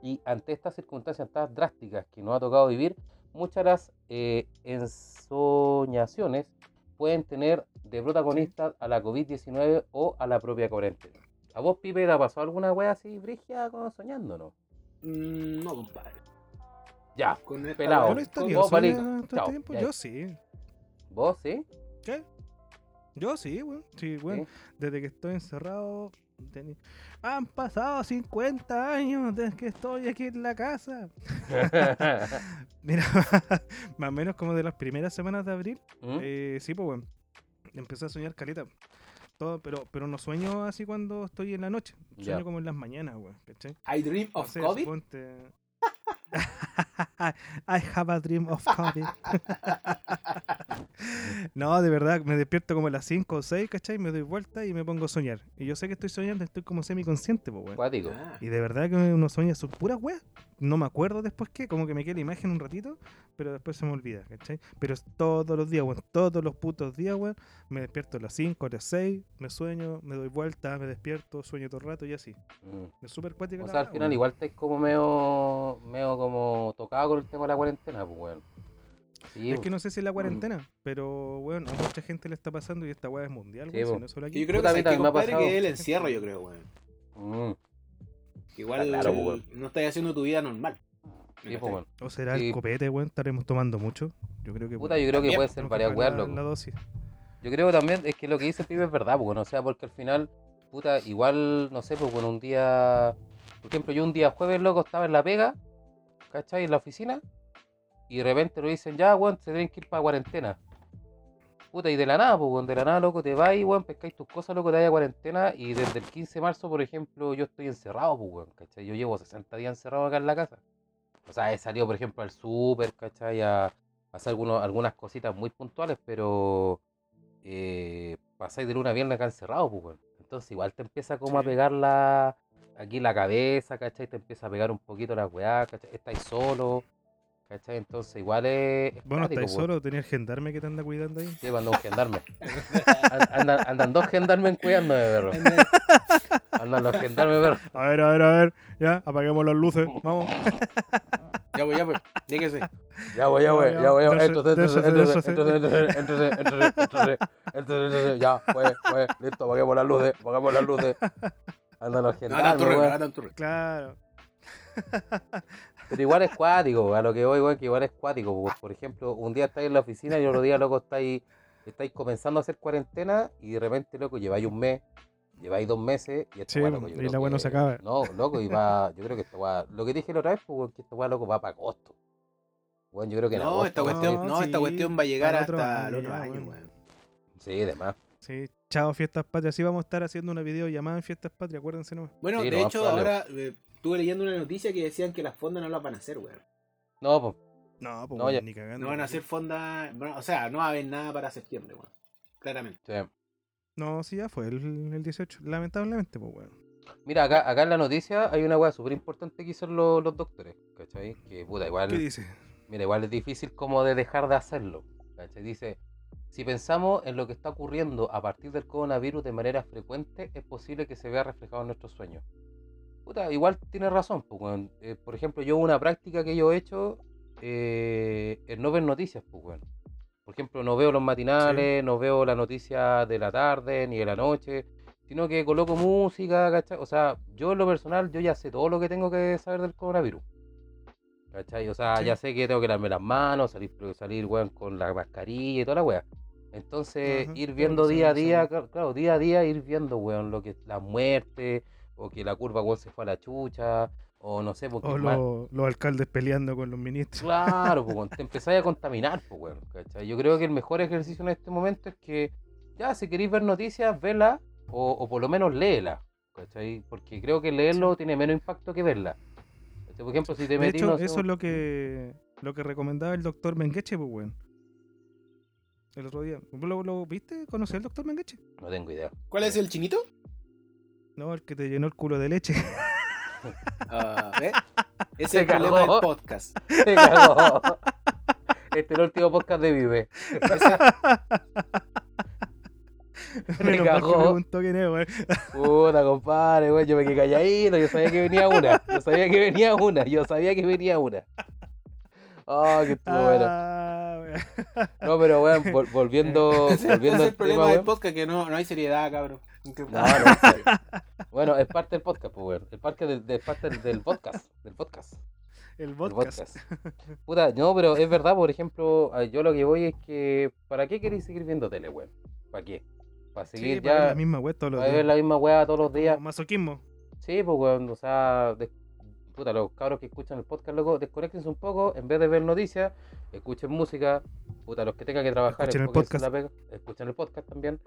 y ante estas circunstancias tan drásticas que nos ha tocado vivir, muchas de las eh, ensoñaciones pueden tener de protagonistas a la COVID-19 o a la propia cuarentena. ¿A vos, Pipe, te ha pasado alguna wea así brigia no? Mm, no, compadre. Ya, Con esta Pelado. weá- ¿Yo no he tenido vos, sueños Palito. todo este Chao, tiempo? ya. Yo sí. ¿vos sí? ¿Qué? Yo sí, weón. Sí, weón. Sí. Desde que estoy encerrado. teni- Han pasado 50 años desde que estoy aquí en la casa. Mira, más o menos como de las primeras semanas de abril. ¿Mm? Eh, sí, pues, weón. Empecé a soñar caleta. Todo, pero, pero no sueño así cuando estoy en la noche. Sueño como en las mañanas, weón. ¿Cachai? I dream No of sé, COVID. suponte- I have a dream of coffee. no, de verdad, me despierto como a las 5 o 6, ¿cachai? Me doy vuelta y me pongo a soñar. Y yo sé que estoy soñando, estoy como semiconsciente, pues, weón. Cuático. Ah, Y de verdad que uno sueña sus puras weas. No me acuerdo después qué, como que me queda la imagen un ratito, pero después se me olvida, ¿cachai? Pero es todos los días, weón, todos los putos días, weón. Me despierto a las 5, a las 6, me sueño, me doy vuelta, me despierto, sueño todo el rato y así. Mm. Es súper cuática O la sea, al final igual estáis como medio, medio como tocado con el tema de la cuarentena, pues weón. Sí, Es que no sé si es la cuarentena, pero bueno, a mucha gente le está pasando y esta weá es mundial, Sí, weón, si no Yo creo que, mí ¿sabes qué, también me ha que el encierro, yo creo, weón. Mm, Igual claro, weón. no estás haciendo tu vida normal. sí, pues, weón. O será Sí. el copete, weón, estaremos tomando mucho. Yo creo que Puta, yo creo que puede ser que varias weas, la- loco. la dosis. Yo creo también es que lo que dice el pibe es verdad, pues, o sea, porque al final, puta, igual, no sé, pues, bueno, un día, por ejemplo, yo un día jueves, loco, estaba en la pega, ¿cachai? En la oficina, y de repente lo dicen, ya, weón, se tienen que ir para cuarentena. Puta, y de la nada, pues, weón, de la nada, loco, te vas y, weón, pescáis tus cosas, loco, te vas a cuarentena, y desde el 15 de marzo, por ejemplo, yo estoy encerrado, pues, weón, ¿cachai? Yo llevo 60 días encerrado acá en la casa. O sea, he salido, por ejemplo, al súper, ¿cachai? A, a hacer algunos, algunas cositas muy puntuales, pero eh, pasáis de luna a viernes acá encerrado, pues, weón. Entonces igual te empieza como a pegar la, aquí la cabeza, ¿cachai? Te empieza a pegar un poquito la weá, ¿cachai? Estáis solo, ¿cachai? Entonces igual es... Bueno, estáis weón. solo, tenía el gendarme que te anda cuidando ahí. Sí, mandó un gendarme. An- Andan, andan dos gendarmes cuidándome, perro. Andan los gendarmes, perro. A ver, a ver, a ver, ya, apaguemos las luces, vamos. Ya, pues, ya, pues. Dígase. Ya voy, ya voy, Ya, ya voy, ya voy. ya. Entonces, entonces, entonces, entonces, entonces, entonces, entonces, entonces, entonces, ya, pues, pues, listo, apaguemos las luces, apaguemos las luces. Andan los gendarmes, tanto weón. no tanto Claro. Pero igual es cuático, a lo que voy, weón, que igual es cuático. Por, por ejemplo, un día estáis en la oficina y otro día, loco, estáis, estáis comenzando a hacer cuarentena y de repente, loco, lleváis un mes, lleváis dos meses y esta Sí, loco, yo y creo la weá no que- se acaba. No, loco, y va, yo creo que esta weá, lo que dije la otra vez, pues, weón, que esta weá, loco, va para agosto. Bueno, yo creo que en No, agosto esta va cuestión, no, esta cuestión va a llegar hasta el otro año, weón. Sí, demás. Sí, chao, fiestas patrias. Sí, vamos a estar haciendo una videollamada en fiestas patrias, acuérdense nomás. Bueno, Sí, de no, hecho, ahora eh, estuve leyendo una noticia que decían que las fondas no las van a hacer, weón. No, pues, No, pues No, ni cagando. No van a hacer fondas, bueno, o sea, no va a haber nada para septiembre, weón. Claramente. sí. No, sí, ya fue el, el 18, lamentablemente, pues weón. Mira, acá, acá en la noticia hay una weá súper importante que hicieron los, los doctores, ¿cachai? Que puta, igual, ¿Qué dice? mira, igual es difícil como de dejar de hacerlo, ¿cachai? Dice, si pensamos en lo que está ocurriendo a partir del coronavirus de manera frecuente, es posible que se vea reflejado en nuestros sueños. Puta, igual tiene razón, pues, weón. Eh, por ejemplo, yo una práctica que yo he hecho eh, es no ver noticias, pues, weón. Por ejemplo, no veo los matinales, no veo la noticia de la tarde ni de la noche, sino que coloco música, ¿cachai? O sea, yo en lo personal, yo ya sé todo lo que tengo que saber del coronavirus. ¿Cachai? O sea, Sí. ya sé que tengo que lavarme las manos, salir, salir weón, con la mascarilla y toda la weá. Entonces, Ajá, ir viendo día a día, claro, día a día ir viendo, weón, lo que la muerte, o que la curva, weón, se fue a la chucha, o no sé, porque O lo- los alcaldes peleando con los ministros. Claro, pues, te empezáis a contaminar, pues, weón, ¿cachai? Yo creo que el mejor ejercicio en este momento es que, ya, si queréis ver noticias, vela, o, o por lo menos léela, ¿cachai? Porque creo que leerlo tiene menos impacto que verla. ¿Cachai? Por ejemplo, si te De metís, hecho, no sé, eso es lo que lo que recomendaba el doctor Mengeche, pues weón. El otro día. ¿Lo, lo viste? ¿Conocí al doctor Mengeche? no tengo idea. ¿Cuál es el chinito? No, el que te llenó el culo de leche. Ah, ¿ves? Ese Se es el problema del podcast. Se cagó. Este es el último podcast de Vive. Que cagó. preguntó quién es. Puta, compadre, weón, yo me quedé calladito, yo sabía que venía una. Yo sabía que venía una, yo sabía que venía una. Ah, que estuvo bueno. Ah. No, pero weón, vol- volviendo, ese- ese volviendo es al el problema tema, del podcast, que no, no hay seriedad, cabrón. No, no, en serio. Bueno, es parte del podcast, pues, weón. Es parte del, de parte del, del podcast. Del podcast. El del podcast. Puta, no, pero es verdad, por ejemplo, yo lo que voy es que, ¿para qué queréis seguir viendo tele, weón? ¿Para qué? Para Sí, seguir para ver ya, la misma weón todos los para ver días. la misma weá todos los días. Como Masoquismo. Sí, pues, weón, o sea, de- puta, los cabros que escuchan el podcast, loco, desconectense un poco, en vez de ver noticias, escuchen música, puta, los que tengan que trabajar, Escuchen el podcast. la pega, escuchen el podcast también.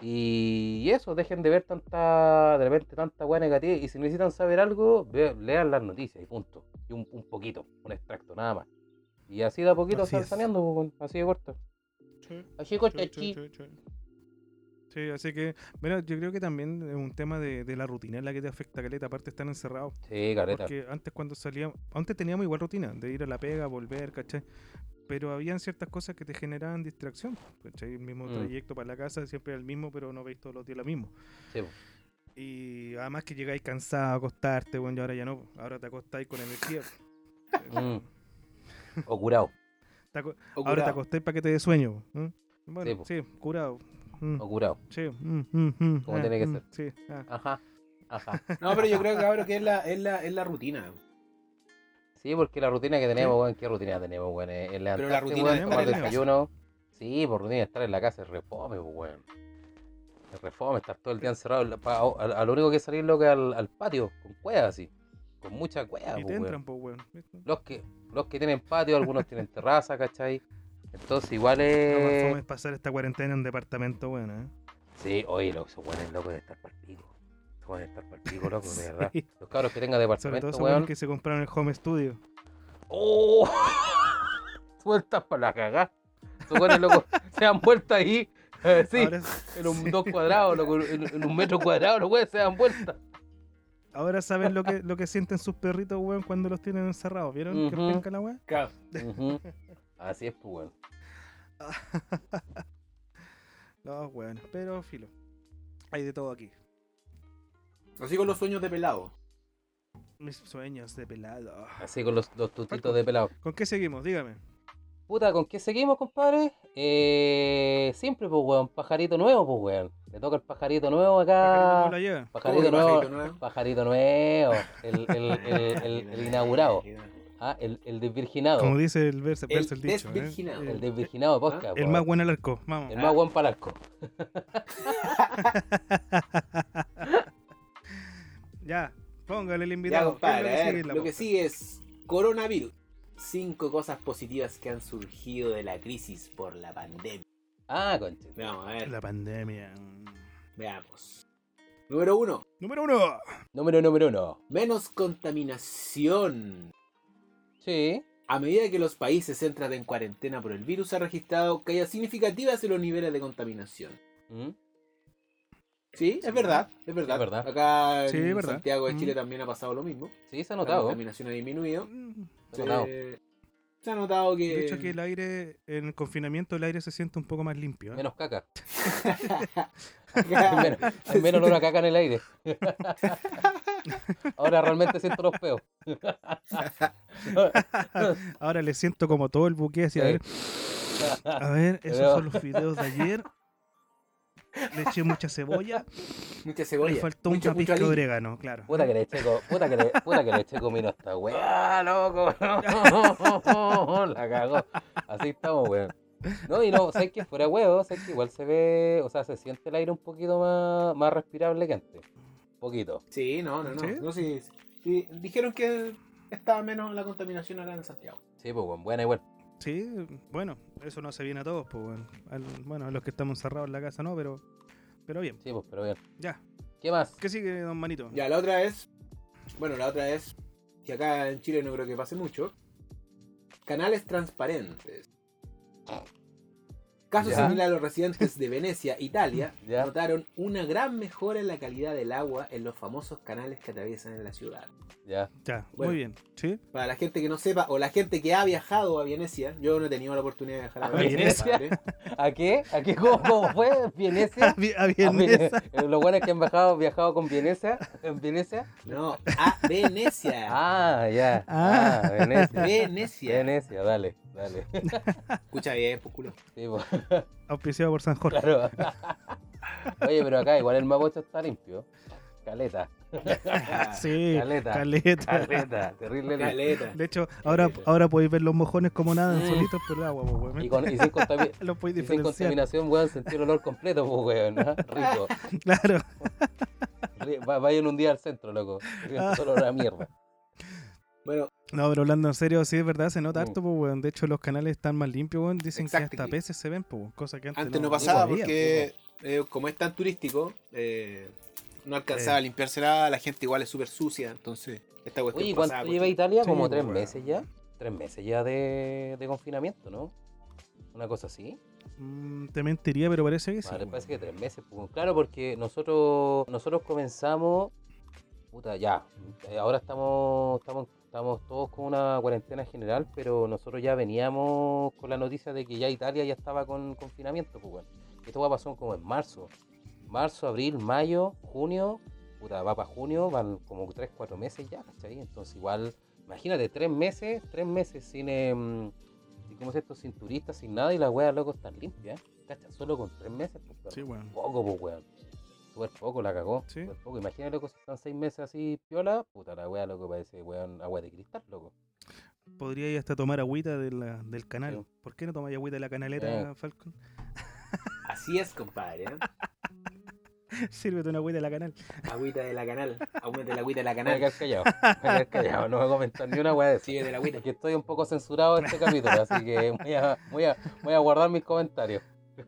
Y eso, dejen de ver tanta, de repente tanta weá negativa, y si necesitan saber algo, ve- lean las noticias y punto. y un, un poquito, un extracto, nada más. Y así de a poquito Así se va es. saneando, weón, así de corto. Así corto, Sí, sí, sí, sí. Sí, así que, bueno, yo creo que también es un tema de, de la rutina en la que te afecta, Caleta, aparte están encerrados. Sí, careta. Porque antes cuando salíamos, antes teníamos igual rutina, de ir a la pega, volver, ¿cachai? Pero habían ciertas cosas que te generaban distracción, ¿cachai? El mismo Mm. trayecto para la casa siempre era el mismo, pero no veis todos los días lo mismo. Sí. Y además que llegáis cansado a acostarte, bueno, y ahora ya no, ahora te acostáis con energía. Mm. O curado, Te aco- O ahora te acostáis para que te dé sueño. ¿eh? Bueno, Sí, curado. Mm, o curado. sí, mm, mm, mm, Como ah, tiene que mm, ser. Sí, ah. Ajá, ajá. No, pero yo creo que cabrón, que es la, es la, es la rutina. Sí, porque la rutina que tenemos, weón, ¿qué rutina tenemos, weón? Es es la levantarte, rutina weón, tomar en la desayuno. Sí, por rutina de estar en la casa es refome, pues, weón. Es refome, estar todo el día encerrado. en la- A, lo único que salir lo que al, al patio, con cuevas así. Con mucha cueva, Y pues, te weón. entran, pues, weón. ¿viste? Los que, los que tienen patio, algunos tienen terraza, ¿cachai? Entonces igual es... fome es pasar esta cuarentena en un departamento, bueno, ¿eh? Sí, oye, los weones locos de estar para estar para el pico, loco, de verdad. Sí. Los cabros que tengan Sobre departamento, todo esos weón. weones que se compraron el home studio. ¡Oh! Sueltas para la cagá. Esos weones locos se dan vuelta ahí. eh, sí, Ahora, en un dos cuadrados, loco, en, en un metro cuadrado, los weones se dan vuelta. ahora saben lo que, lo que sienten sus perritos, weón, cuando los tienen encerrados. ¿Vieron? ¿Qué Ujú. penca la weón? Claro. Ujú. Así es, pues, weón. No, weón. Pero filo. Hay de todo aquí. Así con los sueños de pelado. Mis sueños de pelado. Así con los, los tutitos de pelado. ¿Con qué seguimos? Dígame. Puta, ¿con qué seguimos, compadre? Eh, siempre, pues, weón. Pajarito nuevo, pues, weón. Le toca el pajarito nuevo Pajarito acá. no la lleva. Pajarito ¿Cómo que nuevo. pajarito nuevo? Pajarito nuevo. El, el, el, el, el inaugurado. Ah, el, el desvirginado. Como dice el verso, El verso el dicho. ¿eh? desvirginado. El El, desvirginado de podcast, el más bueno al arco. Vamos. El más buen para el arco. Ya. Póngale el Ya, invitado. compadre, ¿Qué es a lo que ver, lo que sigue es coronavirus. Cinco cosas positivas que han surgido de la crisis por la pandemia. Ah, conche. Vamos a ver, La pandemia. veamos. Número uno, Número uno. Número número uno. menos contaminación. Sí. A medida que los países entran en cuarentena por el virus, se ha registrado caídas significativas en los niveles de contaminación. ¿Mm? Sí, es verdad, es verdad. Es verdad. Acá en Sí, es verdad. Santiago de Mm. Chile también ha pasado lo mismo. Sí, se ha La notado. contaminación ha disminuido. Mm. Se ha notado. Se ha notado que... De hecho, que el aire, en el confinamiento, el aire se siente un poco más limpio. ¿eh? Menos caca. Hay menos, hay menos olor a caca en el aire. Ahora realmente siento los peos. Ahora le siento como todo el buque así. A Sí. ver, a ver, esos son los fideos de ayer. Le eché mucha cebolla. Mucha cebolla. Le faltó mucho, mucho pizca de orégano, claro. Puta que le eché, puta que le, puta que le eché comino esta weá, loco. La cagó. Así estamos, weón. No, y no, sé que fuera huevo, sé que igual se ve, o sea, se siente el aire un poquito más, más respirable que antes. Un poquito. Sí, no, no, no. ¿Sí? no sí, sí. Dijeron que estaba menos la contaminación acá en Santiago. Sí, pues, weón, buena igual. Sí, bueno, eso no hace bien a todos, pues bueno. Al- bueno, a los que estamos encerrados en la casa no, pero, pero bien. Sí, pues, pero bien. Ya. ¿Qué más? ¿Qué sigue, don Manito? Ya, la otra es. Bueno, la otra es. Que acá en Chile no creo que pase mucho. Canales transparentes. Caso Ya. similar a los residentes de Venecia, Italia, Ya. notaron una gran mejora en la calidad del agua en los famosos canales que atraviesan en la ciudad. Ya. Ya, Bueno. muy bien. ¿Sí? Para la gente que no sepa, o la gente que ha viajado a Venecia, yo no he tenido la oportunidad de viajar a ¿A Venecia. Venecia? ¿A qué? ¿A qué? ¿Cómo, cómo fue? ¿Venecia? A, vi- a A vienesa. Vene- Los buenos que han viajado, viajado con Venecia. ¿En Venecia? No, a Venecia. Ah, ya. Ah. Ah, Venecia. Venecia. Venecia, dale, dale. Escucha bien, pues culo. Sí, pues, Auspiciado por San Jorge. claro. Oye, pero acá igual el mapocho está limpio. Caleta, Sí, Caleta. caleta. caleta, terrible. Caleta. De hecho, ahora, ahora podéis ver los mojones como nada Mm. solitos por el agua, pues, weón. Y, con, y sin, y contaminación, weón, sentir el olor completo, pues, weón. ¿no? Rico. Claro. Vayan un día al centro, loco. Siento solo la mierda. Bueno, No, pero hablando en serio, sí es verdad, se nota Mm. harto, pues, weón. De hecho, los canales están más limpios, weón. Dicen que hasta peces se ven, pues, cosa que antes, antes no, no pasaba había, porque, eh, como es tan turístico, eh, no alcanzaba Eh. a limpiársela, la gente igual es súper sucia, entonces esta cuestión Oye, ¿y pasaba ¿cuánto lleva. Italia? Sí, Como tres weón. meses ya. Tres meses ya de, de confinamiento, ¿no? Una cosa así. Mm, te mentiría, pero parece que sí. Vale, parece que tres meses. pues, Claro, porque nosotros nosotros comenzamos. Puta, ya. Ahora estamos, estamos, estamos todos con una cuarentena general, pero nosotros ya veníamos con la noticia de que ya Italia ya estaba con confinamiento, pues bueno. Esto va a pasar como en marzo. Marzo, abril, mayo, junio. Puta, va para junio, van como tres, cuatro meses ya, ¿cachai? Entonces igual, imagínate, tres meses, tres meses sin, sin- ¿cómo es esto? Sin turistas, sin nada, y las weas, loco, están limpias, ¿cachai? Solo con tres meses, pues. Sí, weón. Poco, pues, weón. Súper poco la cagó. Sí. Súper poco. Imagínate, loco, si están seis meses así piola, puta la wea, loco, parece, weón, agua de cristal, loco. Podría ir hasta tomar agüita de la- del canal. Sí. ¿Por qué no tomáis agüita de la canaleta, Eh. Falcon? Así es, compadre. ¿eh? Sírvete una agüita de la canal. Agüita de la canal. Aumente la agüita de la Me voy a canal. quedar callado. Me voy a quedar callado, no voy a comentar ni una wea de de la agüita. Porque estoy un poco censurado en este capítulo, así que voy a, voy a, voy a guardar mis comentarios.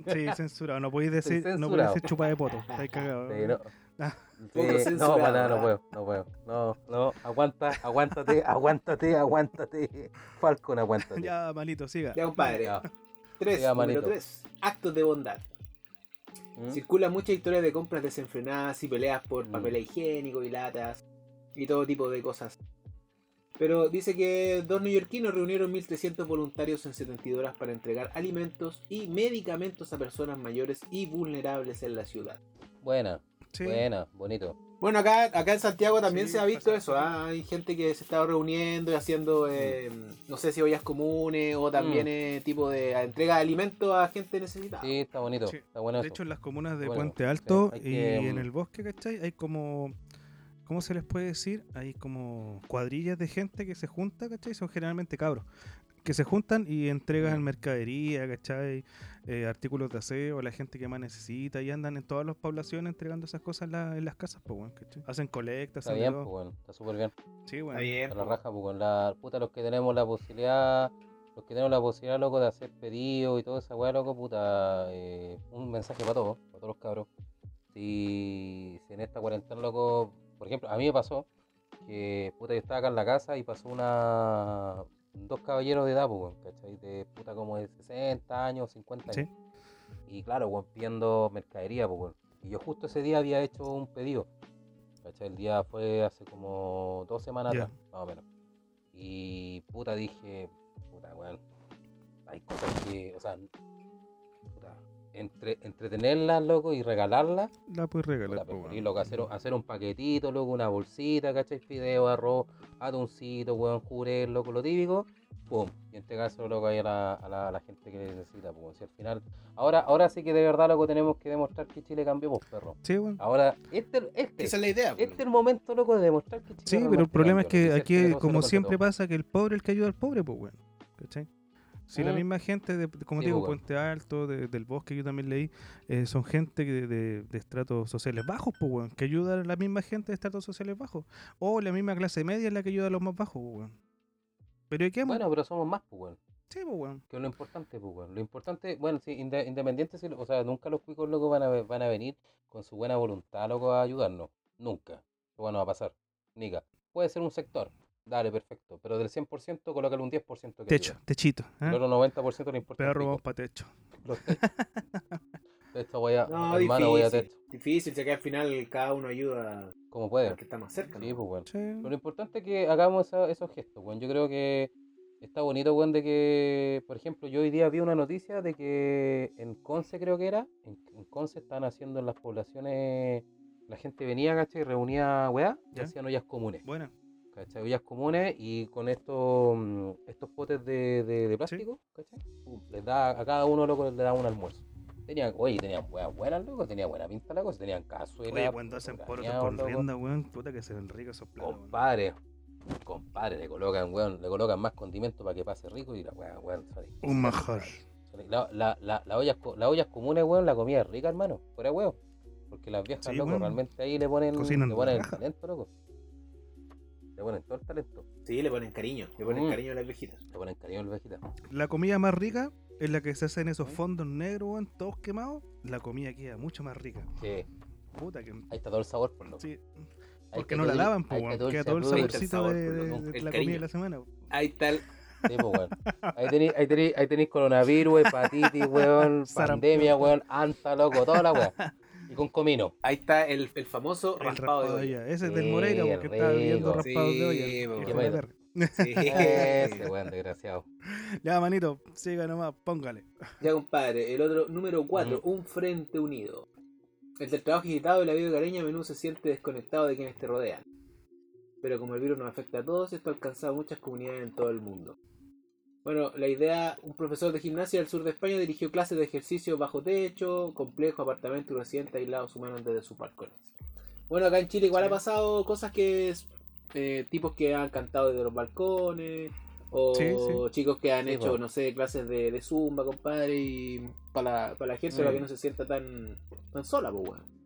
Sí, censurado. No podéis decir, no podéis decir chupa de poto. Estáis cagados. Sí, no. Ah. Sí, no, para nada, no puedo, no puedo. No, no, aguanta, aguántate, aguántate, aguántate. Falcon, aguántate. Ya, malito, siga. Ya, compadre. Ya. Tres, Siga, número manito. tres. Actos de bondad. ¿Mm? Circulan muchas historias de compras desenfrenadas y peleas por Mm. papel higiénico y latas y todo tipo de cosas. Pero dice que dos neoyorquinos reunieron 1.300 voluntarios en 72 horas para entregar alimentos y medicamentos a personas mayores y vulnerables en la ciudad. Buena, Sí. buena, bonito. Bueno, acá, acá en Santiago también Sí, se ha visto eso. ¿ah? Hay gente que se está reuniendo y haciendo, eh, no sé si ollas comunes o también Mm. eh, tipo de entrega de alimentos a gente necesitada. Sí, está bonito, Sí. está bueno De eso. hecho, en las comunas de Bueno, Puente Alto y que, en mm, el bosque, ¿cachai? Hay como. ¿Cómo se les puede decir? Hay como cuadrillas de gente que se junta, ¿cachai? Son generalmente cabros. Que se juntan y entregan mercadería, ¿cachai? Eh, artículos de aseo a la gente que más necesita y andan en todas las poblaciones entregando esas cosas en, la- en las casas, pues, weón, ¿cachai? Hacen colectas, Está bien, pues bueno, está súper bien. Sí, Está bueno. bien. A la po. raja, pues con la puta, los que tenemos la posibilidad, los que tenemos la posibilidad, loco, de hacer pedidos y toda esa weá, loco, puta, eh, un mensaje para todos, para todos los cabros. Si, si en esta cuarentena, loco, por ejemplo, a mí me pasó que, puta, yo estaba acá en la casa y pasó una, dos caballeros de edad, pues, ¿cachai? De puta como de 60 años, 50 Sí. años. Y claro, weón, pidiendo mercadería, pues. Y yo justo ese día había hecho un pedido. ¿Cachai? El día fue hace como dos semanas Ya. atrás, más o menos. Y puta dije, puta weón, hay cosas que, o sea, entre, entretenerlas, loco, y regalarlas, La puedes regalar, pues, weón. loco, hacer, hacer un paquetito, loco, una bolsita, ¿cachai? Fideo, arroz, atuncito, weón, jurel, loco, lo típico, pum, y entregárselo, loco, ahí a la, a la, a la gente que necesita, pues, si al final, ahora, ahora sí que de verdad, loco, tenemos que demostrar que Chile cambió, pues, perro. Sí, weón. Ahora, este, este, Esa es la idea. este es el momento, loco, de demostrar que Chile Sí, pero el problema es que y aquí, como siempre pasa, que el pobre es el que ayuda al pobre, pues, weón. ¿Cachai? Si la Mm. misma gente, de, como Sí, digo, pues. Puente Alto, de- del bosque, yo también leí, eh, son gente de, de estratos sociales bajos, pues, weón, que ayuda a la misma gente de estratos sociales bajos. O la misma clase media es la que ayuda a los más bajos, pues, weón. Pero ¿y qué? Bueno, pero somos más, pues, weón. Sí, pues, weón. Que es lo importante, pues, weón. Lo importante, bueno, sí, inde- independiente, si, o sea, nunca los cuicos, loco, van a, van a venir con su buena voluntad, loco, a ayudarnos. Nunca. Eso no va a pasar. Nica. Puede ser un sector. Dale, perfecto. Pero del 100%, colócale un 10% que Techo, ayuda. techito. El ¿eh? otro 90% le importa. Perro, para techo. Los techos. Techo voy a, No, hermano, voy a difícil. techo. Difícil, ya que al final cada uno ayuda Como puede. al que está más cerca. Sí, ¿no? pues, weón. Sí. Pero lo importante es que hagamos esa- esos gestos, weón. Yo creo que está bonito, weón, de que, por ejemplo, yo hoy día vi una noticia de que en Conce creo que era, en, en Conce están haciendo en las poblaciones, la gente venía, ¿cachai? Y reunía weá y Ya. hacían ollas comunes, Buena. ¿Cachai? Ollas comunes y con estos, mm, estos potes de, de- de plástico, ¿cachai? Pum, Les da, a cada uno loco le da un almuerzo. Tenían, oye, tenían weas buenas, loco, tenía buena pinta la cosa, tenían cazuela. Oye, cuando hacen porotos con loco. rienda, weón, puta que se ven ricos esos platos, weón. Compadre, compadre, le colocan, weón, le colocan más condimento para que pase rico y la weón, weón, Un manjar. son- La, la, la, las ollas, las ollas comunes, weón, la comida es rica, hermano, fuera weón. Porque las viejas, Sí, loco, realmente ahí le ponen, Cocinan le ponen el talento, loco. Le ponen todo el talento. Sí, le ponen cariño. Le ponen Mm. cariño a las viejitas. Le ponen cariño al vejita. La comida más rica es la que se hace en esos ¿Mm? fondos negros, weón, todos quemados. La comida queda mucho más rica. Sí, Puta que. Ahí está todo el sabor, por lo Sí, porque no la el- lavan, pues, el Queda todo el sabor. saborcito. de, la cariño. comida de la semana. Ahí está el, Sí, pues, weón. Ahí tenéis ahí tení, ahí tení coronavirus, hepatitis, weón, pandemia, weón, anta, loco, toda la weón. Y con comino. ahí está el, el famoso El raspado, raspado de olla. olla. Ese es del Sí, Moreira porque estaba viendo rico. raspados de olla. Sí. Sí. Ese, weón, desgraciado. Ya, manito, siga nomás, póngale. Ya, compadre, el otro, número 4, un frente unido. El del trabajo agitado y la vida cariño a menudo se siente desconectado de quienes te rodean. Pero como el virus nos afecta a todos, esto ha alcanzado muchas comunidades en todo el mundo. Bueno, la idea, un profesor de gimnasia del sur de España dirigió clases de ejercicio bajo techo, complejo, apartamento y residentes aislados humanos desde sus balcones. Bueno, acá en Chile igual ha pasado cosas que eh, tipos que han cantado desde los balcones, o Sí, sí. chicos que han Sí, hecho, no sé, clases de, de zumba, compadre, y para la, para la gente Sí. para que no se sienta tan, tan sola, pues, weón.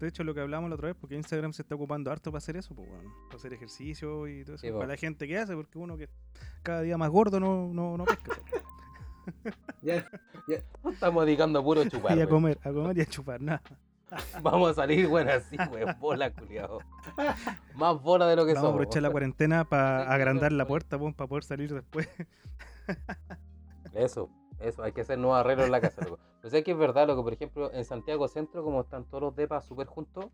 De hecho, lo que hablamos la otra vez, porque Instagram se está ocupando harto para hacer eso, pues, bueno, para hacer ejercicio y todo eso. Sí, para la gente que hace, porque uno que cada día más gordo no, no, no pesca. Ya, Estamos dedicando a puro chupar, y a comer, a comer y a chupar, nada. Vamos a salir, weón, así, weón, bola, culiado. Más bola de lo que Vamos a somos. aprovechar la cuarentena para agrandar la puerta, pues, para poder salir después. Eso, eso, hay que hacer nuevos arreglos en la casa, loco. Pero sé que es verdad, loco, por ejemplo, en Santiago Centro, como están todos los depas súper juntos,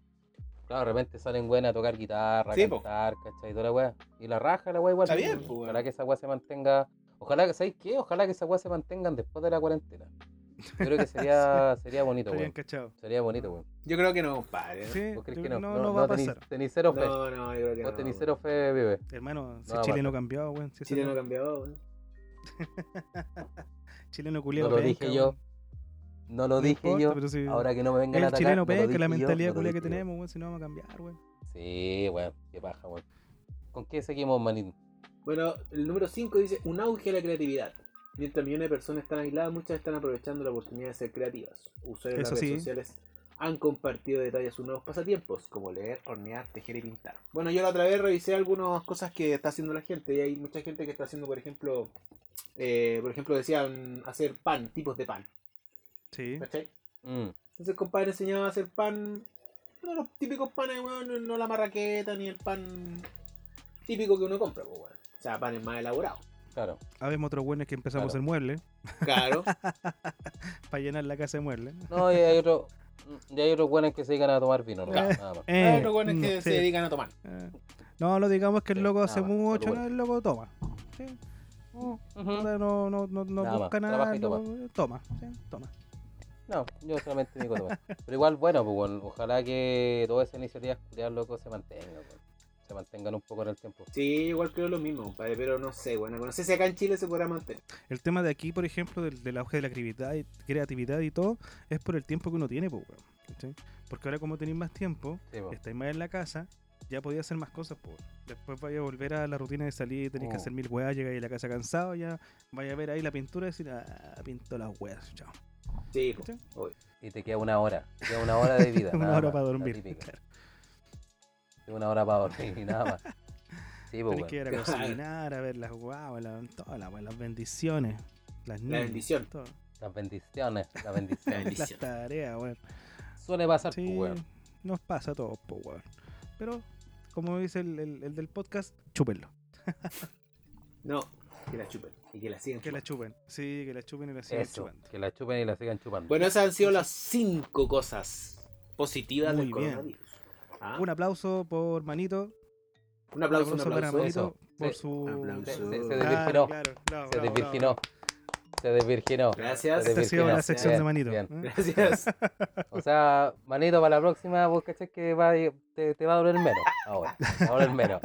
claro, de repente salen buenas a tocar guitarra, Sí, po. cantar, ¿cachai? Toda la weá. Y la raja, la weá igual. Está pues, bien, po, weón. Ojalá que esa weá se mantenga. Ojalá que, ¿sabéis qué? Ojalá que esa weá se mantengan después de la cuarentena. Yo creo que sería, sería bonito, weón. Sería bonito, weón. yo creo que no, compadre. Sí, ¿Vos crees yo- que no? no, no va a tenís- pasar. tenís cero fe. No, no, yo creo que Vos no. tenís cero fe, vive. Hermano, si No Chile no pasar. cambiado, weón. Si Chile no ha no- cambiado, weón. Chileno culiado. No lo dije yo. No lo dije yo. Si Ahora que no me vengan a el atacar. chileno no lo penca, la mentalidad no lo culia que yo. tenemos, weón, si no vamos a cambiar, weón. Sí, weón, qué paja, weón. ¿Con qué seguimos, manín? Bueno, el número 5 dice un auge a la creatividad. Mientras millones de personas están aisladas, muchas están aprovechando la oportunidad de ser creativas. Usuarios de las redes sí. sociales han compartido detalles de sus nuevos pasatiempos, como leer, hornear, tejer y pintar. Bueno, yo la otra vez revisé algunas cosas que está haciendo la gente y hay mucha gente que está haciendo, por ejemplo, eh, por ejemplo, decían hacer pan, tipos de pan. Sí. ¿Cachai? Mm, Entonces el compadre enseñaba a hacer pan, no los típicos panes, weón, no- la marraqueta ni el pan típico que uno compra, pues, weón. O sea, panes más elaborados. claro. Habemos otros buenos que empezamos Claro. el mueble, Claro. para llenar la casa de muebles. No, y hay otros. Y hay otros buenos que se dedican a tomar vino, ¿no? Nada más. Eh, Hay otros mm, que sí. se dedican a tomar. Eh, No, lo digamos que el loco hace mucho, bueno. el loco toma. Sí. No, no, no, no Nada más, busca nada, trabaja y no- toma. sí, toma. No, yo solamente digo tomar. Pero igual, bueno, pues bueno, ojalá que todas esas iniciativas culiadas locos se mantengan. Se mantengan un poco en el tiempo. Sí, igual creo lo mismo, compadre, pero no sé, bueno, no sé si acá en Chile se podrá mantener. El tema de aquí, por ejemplo, del, del auge de la creatividad y, creatividad y todo, es por el tiempo que uno tiene, pues. Porque ahora como tenéis más tiempo, Sí, estáis más en la casa, ya podía hacer más cosas, pues. Después vaya a volver a la rutina de salir, tenéis que Oh. hacer mil weas, llegáis a la casa cansado, ya vaya a ver ahí la pintura y decir, ah, pinto las weas, chao. Sí, ¿Cachai? Y te queda una hora. Te queda una hora de vida. Una hora más, para la dormir. claro. Una hora para dormir y nada más. Sí, pues, Tenéis que ir a cocinar, a ver las guau, la, todas las, las bendiciones, las niñas, bendición. todo. Las bendiciones, las La bendiciones. las tareas, weón. Suele pasar, Sí, pues, weón. nos pasa a todos, pues, weón. Pero, como dice el, el- el del podcast, chúpenlo. No, que la chupen y que la sigan. Que la chupando. chupen. Sí, que la chupen y la sigan Eso, chupando. que la chupen y la sigan chupando. Bueno, esas han sido las cinco cosas positivas Muy del bien. coronavirus. Ah, Un aplauso por Manito. un aplauso, un para aplauso. Manito Eso, por sí. su. Aplauso. se, se- se desvirginó. Claro, claro. Se bravo, desvirginó. bravo. Se desvirginó. Gracias. Se Esta ha sido la desvirginó. sección Bien, de Manito. bien. ¿eh? Gracias. O sea, manito, para la próxima, vos cachai que va, a- te, te va a doler menos. Ahora, te va a doler menos.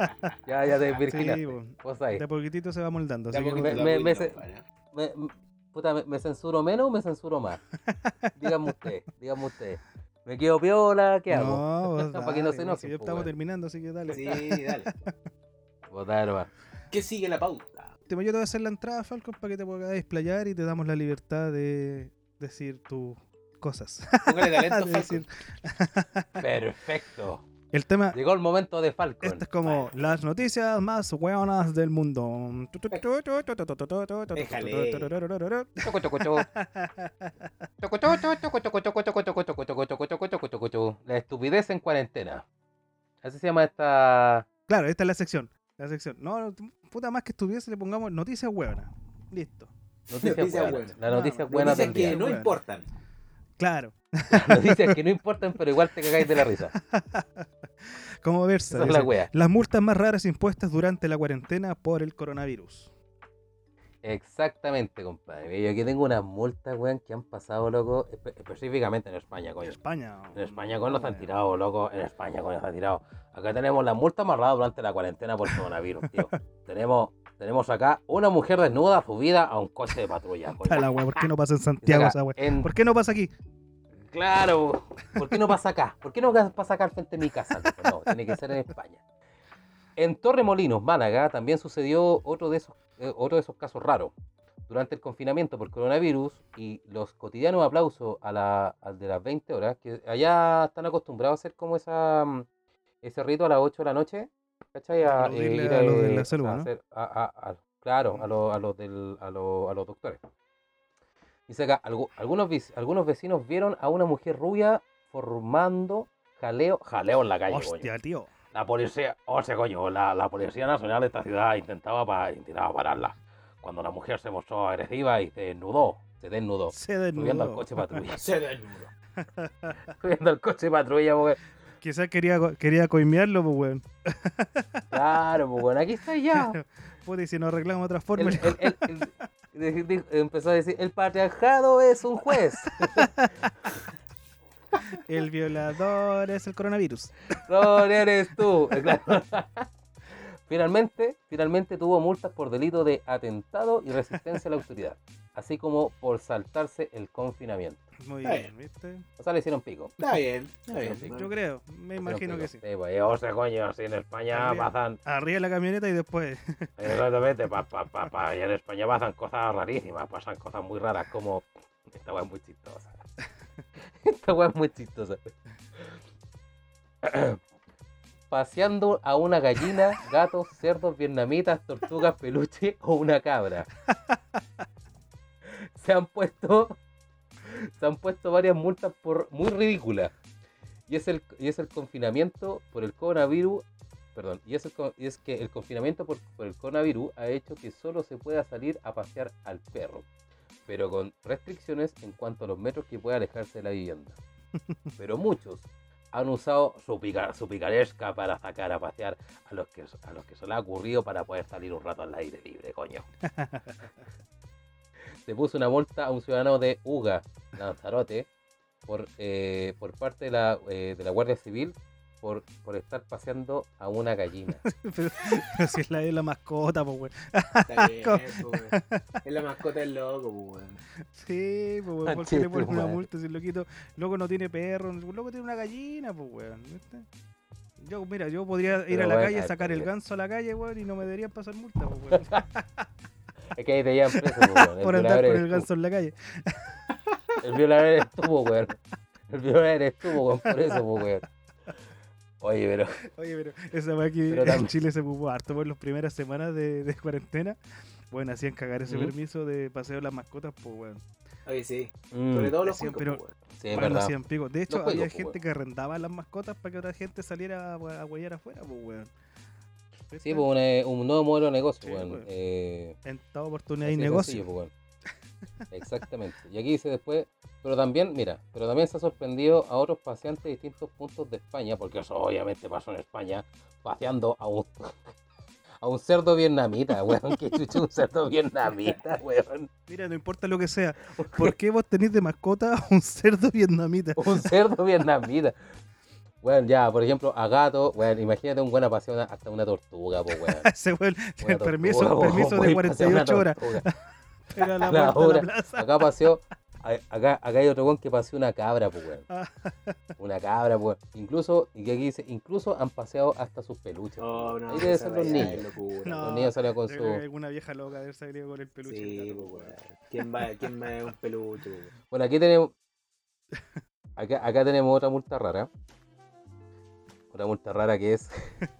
Ya, ya te desvirginaste. Sí, po. Vos ahí. de poquitito se va moldando. De a Así que poquito, me- me- poquito, me se- puta, me, me censuro menos o me censuro más? Díganme usted, díganme usted. ¿Me quedo piola? ¿Qué hago? No, vos Para que no se weón, enojen, si ya po, estamos terminando, así que dale. Sí, dale. Votar, va. ¿Qué sigue la pauta? último, yo te voy a hacer la entrada, Falcon, para que te puedas desplayar y te damos la libertad de decir tus cosas. Talento, de. Perfecto. El tema. Llegó el momento de Falcon. Estas es como las noticias más hueonas del mundo. Déjale. La estupidez en cuarentena. Así se llama esta. Claro, esta es la sección. La sección. No, puta más que estuviese, le pongamos noticias hueonas. Listo. Noticias Noticias buenas. buenas. La noticia Ah, buena Noticias del que no importan. Claro. Noticias que no importan, pero igual te cagáis de la risa. Como versa. Es la. Las multas más raras impuestas durante la cuarentena por el coronavirus. Exactamente, compadre. Yo aquí tengo unas multas, weón, que han pasado, loco, espe- específicamente en España, En coño. España. En España, coño, nos han tirado, loco. En España, coño, nos han tirado. Acá tenemos las multas más raras durante la cuarentena por coronavirus, tío. tenemos, tenemos acá una mujer desnuda subida a un coche de patrulla, coño. La wea, ¿Por qué no pasa en Santiago esa wea? en- ¿Por qué no pasa aquí? Claro, ¿por qué no pasa acá? ¿Por qué no pasa acá al frente de mi casa? No, tiene que ser en España. En Torremolinos, Málaga, también sucedió otro de esos, otro de esos casos raros. Durante el confinamiento por coronavirus y los cotidianos aplausos a la, al de las 20 horas, que allá están acostumbrados a hacer como esa, mm, ese rito a las 8 de la noche, ¿cachai? A, eh, claro, a, los- a los del- a los- a los doctores. Dice acá, algu- algunos, algunos vecinos vieron a una mujer rubia formando jaleo, jaleo en la calle, coño. Hostia, tío. La policía, o sea, coño, la, la Policía Nacional de esta ciudad intentaba, pa- intentaba pararla. Cuando la mujer se mostró agresiva y se desnudó, se desnudó, Se subiendo al desnudó. coche patrulla. Se desnudo. subiendo al coche patrulla, porque, Quizás quería, quería coimearlo, pues weón. claro, pues bueno, aquí está ya. Puta, y si no arreglamos otra forma. El- el- el- empezó a decir, el patriarcado es un juez. El violador es el coronavirus. No, eres tú. Claro. Finalmente, finalmente tuvo multas por delito de atentado y resistencia a la autoridad, así como por saltarse el confinamiento. Muy Está bien, ¿viste? O sea, le hicieron pico. Está bien, está bien. Sí, Yo creo, me imagino que sí. Sí, pues, o sea, coño, así en España Arriba. pasan, Arriba la camioneta y después. exactamente, pa, pa, pa, pa, y en España pasan cosas rarísimas, pasan cosas muy raras, como, esta es muy chistosa. Esta weá es muy chistosa. Paseando a una gallina, gatos, cerdos, vietnamitas, tortugas, peluche o una cabra. Se han puesto se han puesto varias multas por muy ridículas. Y es el y es el confinamiento por el coronavirus, perdón, y es, el que el confinamiento por, por el coronavirus ha hecho que solo se pueda salir a pasear al perro, pero con restricciones en cuanto a los metros que pueda alejarse de la vivienda. Pero muchos han usado su, pica- su picaresca para sacar a pasear a los, que, a los que se les ha ocurrido para poder salir un rato al aire libre, coño. Se puso una multa a un ciudadano de Uga, Lanzarote, por, eh, por parte de la, eh, de la Guardia Civil por, por estar paseando a una gallina. pero, pero si es la de la mascota, pues weón. Está bien, pues, weón. Es la mascota del loco, pues, weón. Sí, pues weón. ¿Por qué le ponen una multa si el loquito, loco no tiene perro? El loco tiene una gallina, pues weón. ¿viste? Yo, mira, yo podría ir Pero a la bueno, calle, sacar el ganso a la calle, weón, y no me deberían pasar multa, pues weón. Es que ahí te llevan preso, weón. Por andar con el ganso en la calle. El violador eres tú, weón. El violador eres tú, weón. Por eso, weón. Oye, pero Oye, pero esa weá que Pero en Chile se ocupó harto por las primeras semanas de, de cuarentena. Bueno, hacían cagar ese Ujú. permiso de paseo de las mascotas, pues weón. Oye, sí. mm, Sobre todo los cuicos, pero- pues, sí, es verdad. 100 picos. De hecho, había gente que arrendaba las mascotas para que otra gente saliera a, hue- a huellar afuera, pues weón. Sí, pues un, eh, un nuevo modelo de negocio, Sí, weón. Eh, En toda oportunidad así y de negocio. sencillo, pues, weón. Exactamente. Y aquí dice después, pero también, mira, pero también se ha sorprendido a otros paseantes de distintos puntos de España, porque eso obviamente pasó en España, paseando a un, a un cerdo vietnamita, weón. Que chuchu un cerdo vietnamita, weón. Mira, no importa lo que sea. ¿Por qué vos tenés de mascota un cerdo vietnamita? Un cerdo vietnamita. Bueno, ya, por ejemplo, a gato, weón, imagínate un buen paseo una- hasta una tortuga, pues, weón. Ese weón, Una permiso, tortuga, permiso voy de a pasear una 48 horas. Tortuga. Era la La puerta de hora. la plaza. Acá paseó, acá, acá hay otro weón que paseó una cabra, pues, weón. Ah. Una cabra, pues. Incluso, y que aquí dice, incluso han paseado hasta sus peluches. Oh, no, Ahí deben esa ser los niños. locura, No. Los niños salen con su... alguna vieja loca de haber salido con el peluche. Sí, del gato, pues, weón. ¿Quién va, quién va a un peluche, pues, weón? Bueno, aquí tenemos... Acá, acá tenemos otra multa rara. Otra multa rara que es...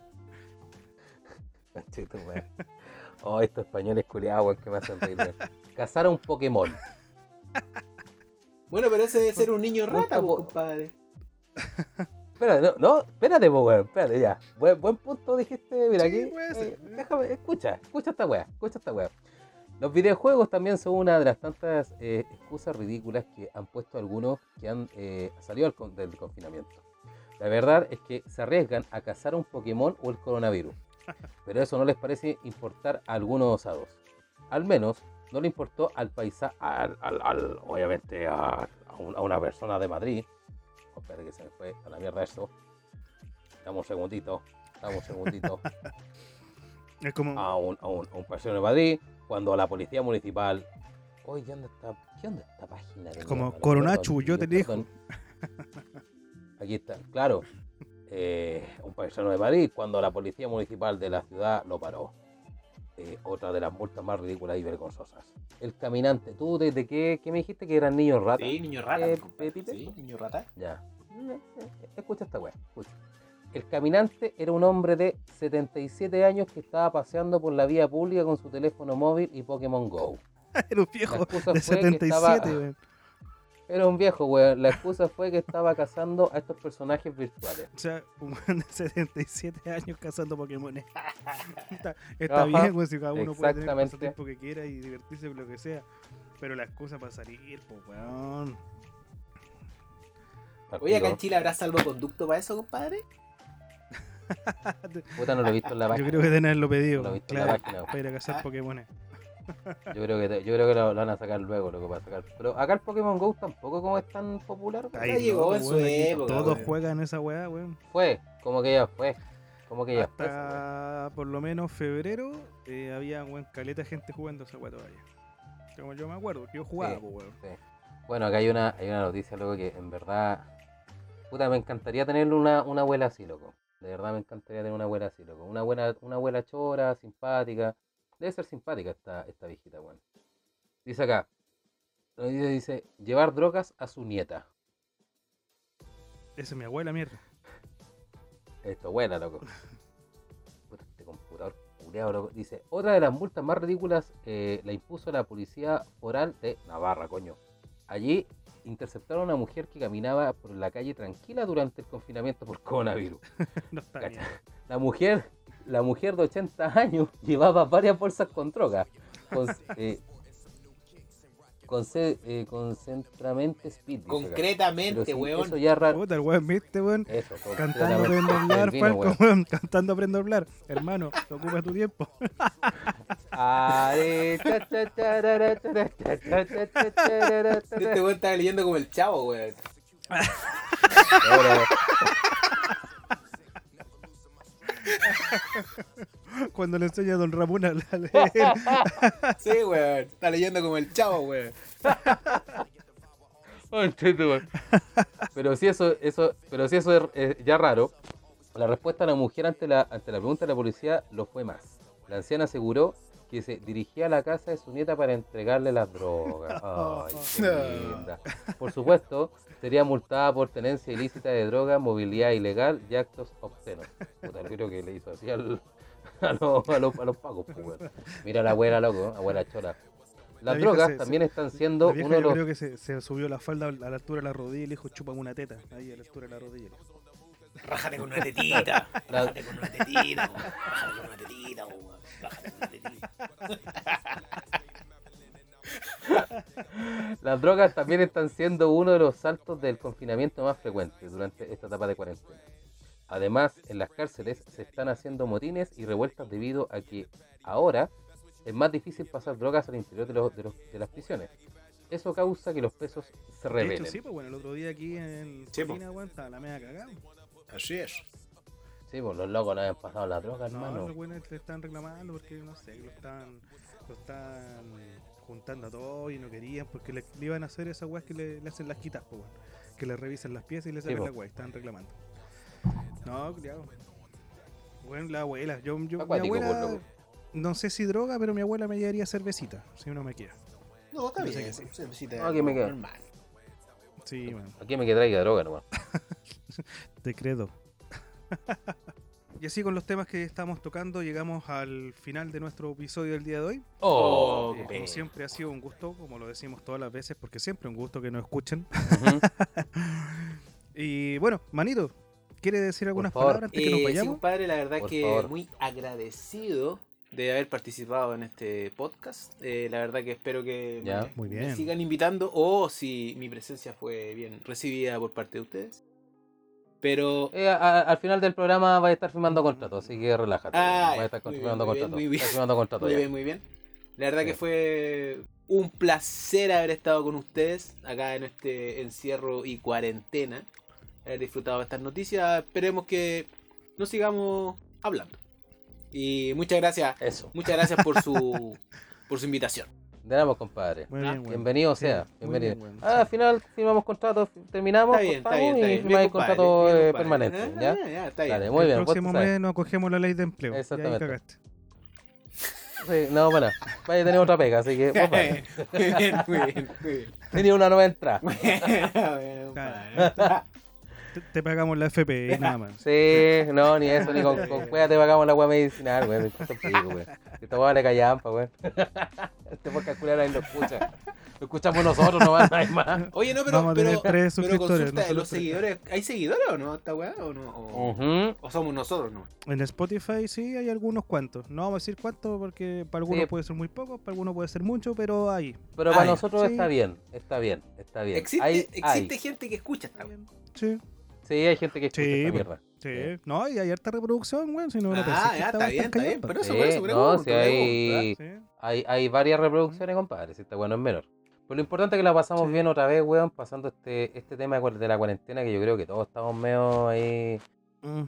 Weón. Oh, estos españoles culiados, weón, que me hacen reír, weón. Cazar a un Pokémon. Bueno, pero ese debe ser un niño rata, po- compadre. Espérate, no, no, espérate, po, weón, espérate, ya. Buen, buen punto dijiste, mira Sí, aquí. eh, déjame, escucha, escucha esta weá, escucha esta weá. Los videojuegos también son una de las tantas eh, excusas ridículas que han puesto algunos que han eh, salido del confinamiento. La verdad es que se arriesgan a cazar un Pokémon o el coronavirus, pero eso no les parece importar a algunos osados. Al menos no le importó al paisa, al, al- al- obviamente a, a un- a una persona de Madrid. Oh, espérate que se me fue a la mierda esto. Dame un segundito, dame un segundito. Es como. a un, a un, un persona de Madrid, cuando la policía municipal. Oye, ¿dónde está, ¿qué onda esta página? de Como Coronachu, yo te perdón. Aquí está, claro. Eh, un paisano de Madrid, cuando la policía municipal de la ciudad lo paró. Eh, otra de las multas más ridículas y vergonzosas. El caminante, ¿tú desde qué, qué me dijiste que eran niños ratas? Sí, niño rata. Eh. Sí, niño rata. Ya. Escucha esta weá, escucha. El caminante era un hombre de 77 años que estaba paseando por la vía pública con su teléfono móvil y Pokémon Go. Era un La viejo excusa de fue que 77, estaba- weón. Era un viejo, weón. La excusa fue que estaba cazando a estos personajes virtuales. O sea, un weón de 77 años cazando Pokémon. está está Ajá, bien, weón, si cada uno puede tener el pasatiempo que quiera y divertirse con lo que sea. Pero la excusa para salir, pues, weón. Oye, acá en. Chile habrá salvoconducto para eso, compadre. Puta, no lo he visto en la Yo página. creo que tenerlo pedido, No lo he visto en la página. para ir a cazar Ah. Pokémon. Yo creo que, yo creo que lo, lo van a sacar luego, lo que va a sacar. Pero acá el Pokémon Go tampoco como es tan popular. Ahí llegó en su época, Todos juegan esa weá, weón. Fue, como que ya fue. Como que ya fue. Hasta por lo menos febrero eh, había weón, caleta de gente jugando esa weá todavía. Como yo me acuerdo, que yo jugaba, Sí. weón. Sí. Bueno, acá hay una, hay una noticia, loco, que en verdad. Puta, me encantaría tener una, una abuela así, loco. De verdad me encantaría tener una abuela así, loco. Una buena, una abuela chora, simpática. Debe ser simpática esta, esta viejita, weón. Dice acá. Dice, llevar drogas a su nieta. Esa es mi abuela, mierda. Esto, abuela, loco. Puta, este computador culeado, loco. Dice, otra de las multas más ridículas eh, la impuso la policía foral de Navarra, coño. Allí interceptaron a una mujer que caminaba por la calle tranquila durante el confinamiento por coronavirus. No está bien. La mujer, la mujer de 80 años llevaba varias bolsas con droga. Con, eh, con, eh, concentramente speed. Concretamente, sí, weón. Eso ya raro. Puta, el weón, viste, weón. Eso, Cantando aprendo a hablar, vino, Falco, weón. weón. Cantando aprendo a hablar. Hermano, ocupa tu tiempo. Este weón estaba leyendo como el chavo, weón. Cuando le enseña a Don Ramón a leer. Sí, weón. Está leyendo como el chavo, weón. Pero si eso, eso, pero si eso es eh, ya raro, la respuesta de la mujer ante la, ante la pregunta de la policía lo fue más. La anciana aseguró que se dirigía a la casa de su nieta para entregarle las drogas. Ay, qué linda. Por supuesto, sería multada por tenencia ilícita de drogas, movilidad ilegal y actos obscenos. Puta, creo que le hizo así al, a, los, a, los, a los pagos. Pues. Mira la abuela, loco, abuela chora. La Las drogas se- también se- están siendo La vieja uno de yo los creo que se, se subió la falda a la altura de la rodilla y le dijo, chupa una teta. Ahí a la altura de la rodilla. Rájate con una tetita. La- Rájate con una tetita. Rájate con una tetita, Las drogas también están siendo uno de los saltos del confinamiento más frecuentes durante esta etapa de cuarentena. Además, en las cárceles se están haciendo motines y revueltas debido a que ahora es más difícil pasar drogas al interior de, los- de los- de las prisiones. Eso causa que los presos se De rebelen. hecho, sí, pues bueno, el otro día aquí en Sí, weón, estaba la media cagada. Así es. Sí, pues los locos no habían pasado la droga, No, hermano. los buenos le están reclamando porque, no sé, lo están, lo están juntando a todos y no querían porque le, le iban a hacer esas weas que le, le hacen las quitas, pues, weón. Que le revisan las piezas y le Sí, sacan po. la wea, y están reclamando. No, cuidado. Bueno, la abuela, yo, yo mi abuela, pues, no sé si droga, pero mi abuela me llevaría cervecita, si uno me quiere. No, está bien. que sí. Cervecita aquí me quedo. normal. Sí, man, Aquí me que traiga droga nomás. te credo. y así con los temas que estamos tocando, llegamos al final de nuestro episodio del día de hoy. Oh, Eh, como siempre ha sido un gusto, como lo decimos todas las veces, porque siempre un gusto que nos escuchen. Y bueno, Manito, ¿quiere decir algunas palabras antes que nos Eh, sí, vayamos? compadre, la verdad Por que favor. muy agradecido de haber participado en este podcast. Eh, la verdad que espero que Ya. me, Muy me bien. sigan invitando o si mi presencia fue bien recibida por parte de ustedes. Pero Eh, a- al final del programa va a estar firmando contrato, así que relájate. Ah, va a estar muy bien, firmando muy bien, contrato. muy bien. Está firmando contrato muy bien, muy bien. La verdad Sí. que fue un placer haber estado con ustedes acá en este encierro y cuarentena. Haber disfrutado de estas noticias. Esperemos que nos sigamos hablando. Y muchas gracias. Eso. Muchas gracias por su por su invitación. De nada, pues, compadre. Muy Ah, bien. Bienvenido sea, bienvenido. bien, Ah, sí. al final firmamos contrato, terminamos, Está bien, está cortamos bien, está y Bien, compadre, contrato eh, permanente. Ah, ¿ya? ya, está bien. Dale, muy el bien, vos próximo mes nos acogemos la ley de empleo. Exactamente. Y ahí cagaste. Sí, no, bueno, vaya a tener otra pega, así que muy bien, muy bien, muy bien. Tenía una nueva entrada. Bueno. Te, te pagamos la FP y nada más. Sí, no, ni eso, ni con, con cueva te pagamos la weá medicinal, weón. Esta weá le callampa, weón. Este podcast culiao nadie lo escucha. Lo escuchamos nosotros, no va nadie más. Oye, no, pero, Vamos a pero, tener tres pero suscriptores, consulta, ¿los tres. seguidores, ¿hay seguidores o no esta weá? ¿O, no? O, Ujú. o somos nosotros, no? En Spotify sí hay algunos cuantos. No vamos a decir cuántos porque para algunos Sí. puede ser muy poco, para algunos puede ser mucho, pero hay. Pero para Ay, nosotros sí. está bien, está bien, está bien. Existe, Hay- existe hay. gente que escucha esta weá. Sí, Sí, hay gente que escucha Sí, esta mierda. sí. No, y hay harta reproducción, weón. Si no, no pensé Ah, ya, está bien, está bien. Por eso, Sí, por eso, no, pregunto, si hay- Sí. Hay, hay varias reproducciones, compadre, si está bueno es menor. Pero lo importante es que la pasamos Sí. bien otra vez, weón, pasando este, este tema de la cuarentena, que yo creo que todos estamos medio ahí,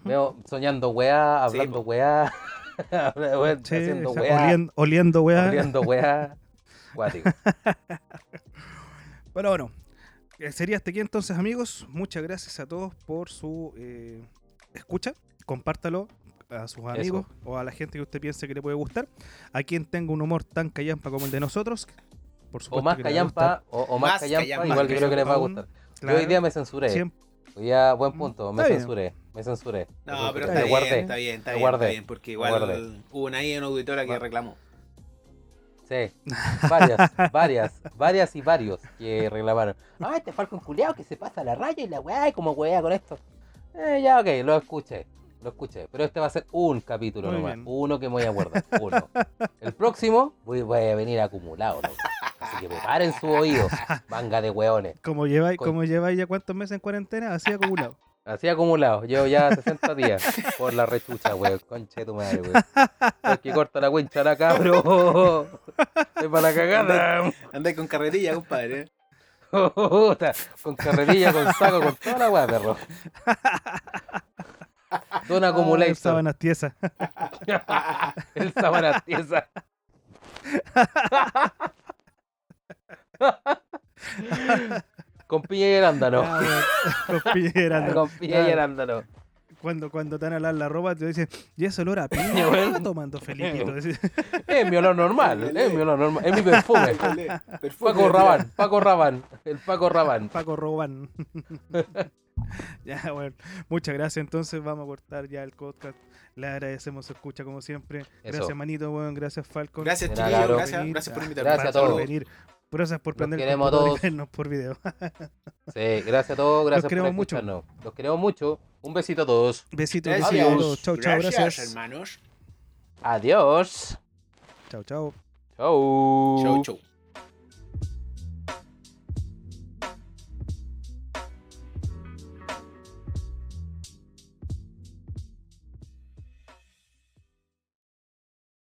medio soñando weá, Sí, hablando weá, weón, Sí, haciendo o sea, weá, oliendo, oliendo weá. oliendo weá. Cuático. Pero bueno, sería hasta aquí entonces, amigos. Muchas gracias a todos por su eh, escucha. Compártalo a sus amigos o a la gente que usted piense que le puede gustar. A quien tenga un humor tan callampa como el de nosotros. Por O supuesto más que a gustar. callampa, o, o más, Más callampa, callampa, igual yo creo que les va a aún, gustar. Claro, Yo hoy día me censuré. siempre- Hoy día, buen Mm, punto, me está bien. censuré, me censuré. me No, pero está me bien, guardé. está bien, está Me bien, está bien, porque igual guardé. hubo una, ahí una auditora que Guarda. reclamó. Sí, varias, varias, varias y varios que reclamaron. Ah, este Falcon culiao que se pasa la raya y la weá, y como weá con esto. Eh, ya, ok, lo escuché, lo escuché. Pero este va a ser un capítulo Muy nomás, bien. uno que me voy a guardar, uno. El próximo voy, voy a venir acumulado, loco. Así que preparen su oído, manga de weones. Como lleváis, como lleváis ya cuántos meses en cuarentena, así acumulado. Así acumulado, llevo ya 60 días por la rechucha, weón. Conche de tu madre, weón. Es que corta la cuencha la cabro. Es para la cagada. Andáis con carretilla, compadre. con carrerilla, con saco, con toda la weá, perro. Don Ah, Accumulator. sábanas tiesas. El sábana tiesa. con piña y arándano. Ah, con piñera, Con piña y arándano. Cuando, cuando te van a lavar la ropa, te dicen, y ese olor a piña. ¿qué está tomando Felipito? Decís, Es mi olor normal, es mi olor normal. Es mi perfume. Perfume, Paco Rabanne, Paco Rabanne. El Paco Rabanne. Paco Robán. ya, bueno. Muchas gracias. Entonces vamos a cortar ya el podcast. Le agradecemos su escucha como siempre. Gracias, Eso. Manito, weón. Gracias, Falcon. Gracias, claro. Gracias, gracias por invitarme. Gracias a por venir. Gracias por prender el queremos a computador y todos. vernos por video. Sí, gracias a todos, gracias por queremos mucho. escucharnos. Los queremos mucho. Un besito a todos. Gracias. a todos. Chau, chau. Gracias. hermanos. Adiós. Chau, chau. Chau. Chau, chau.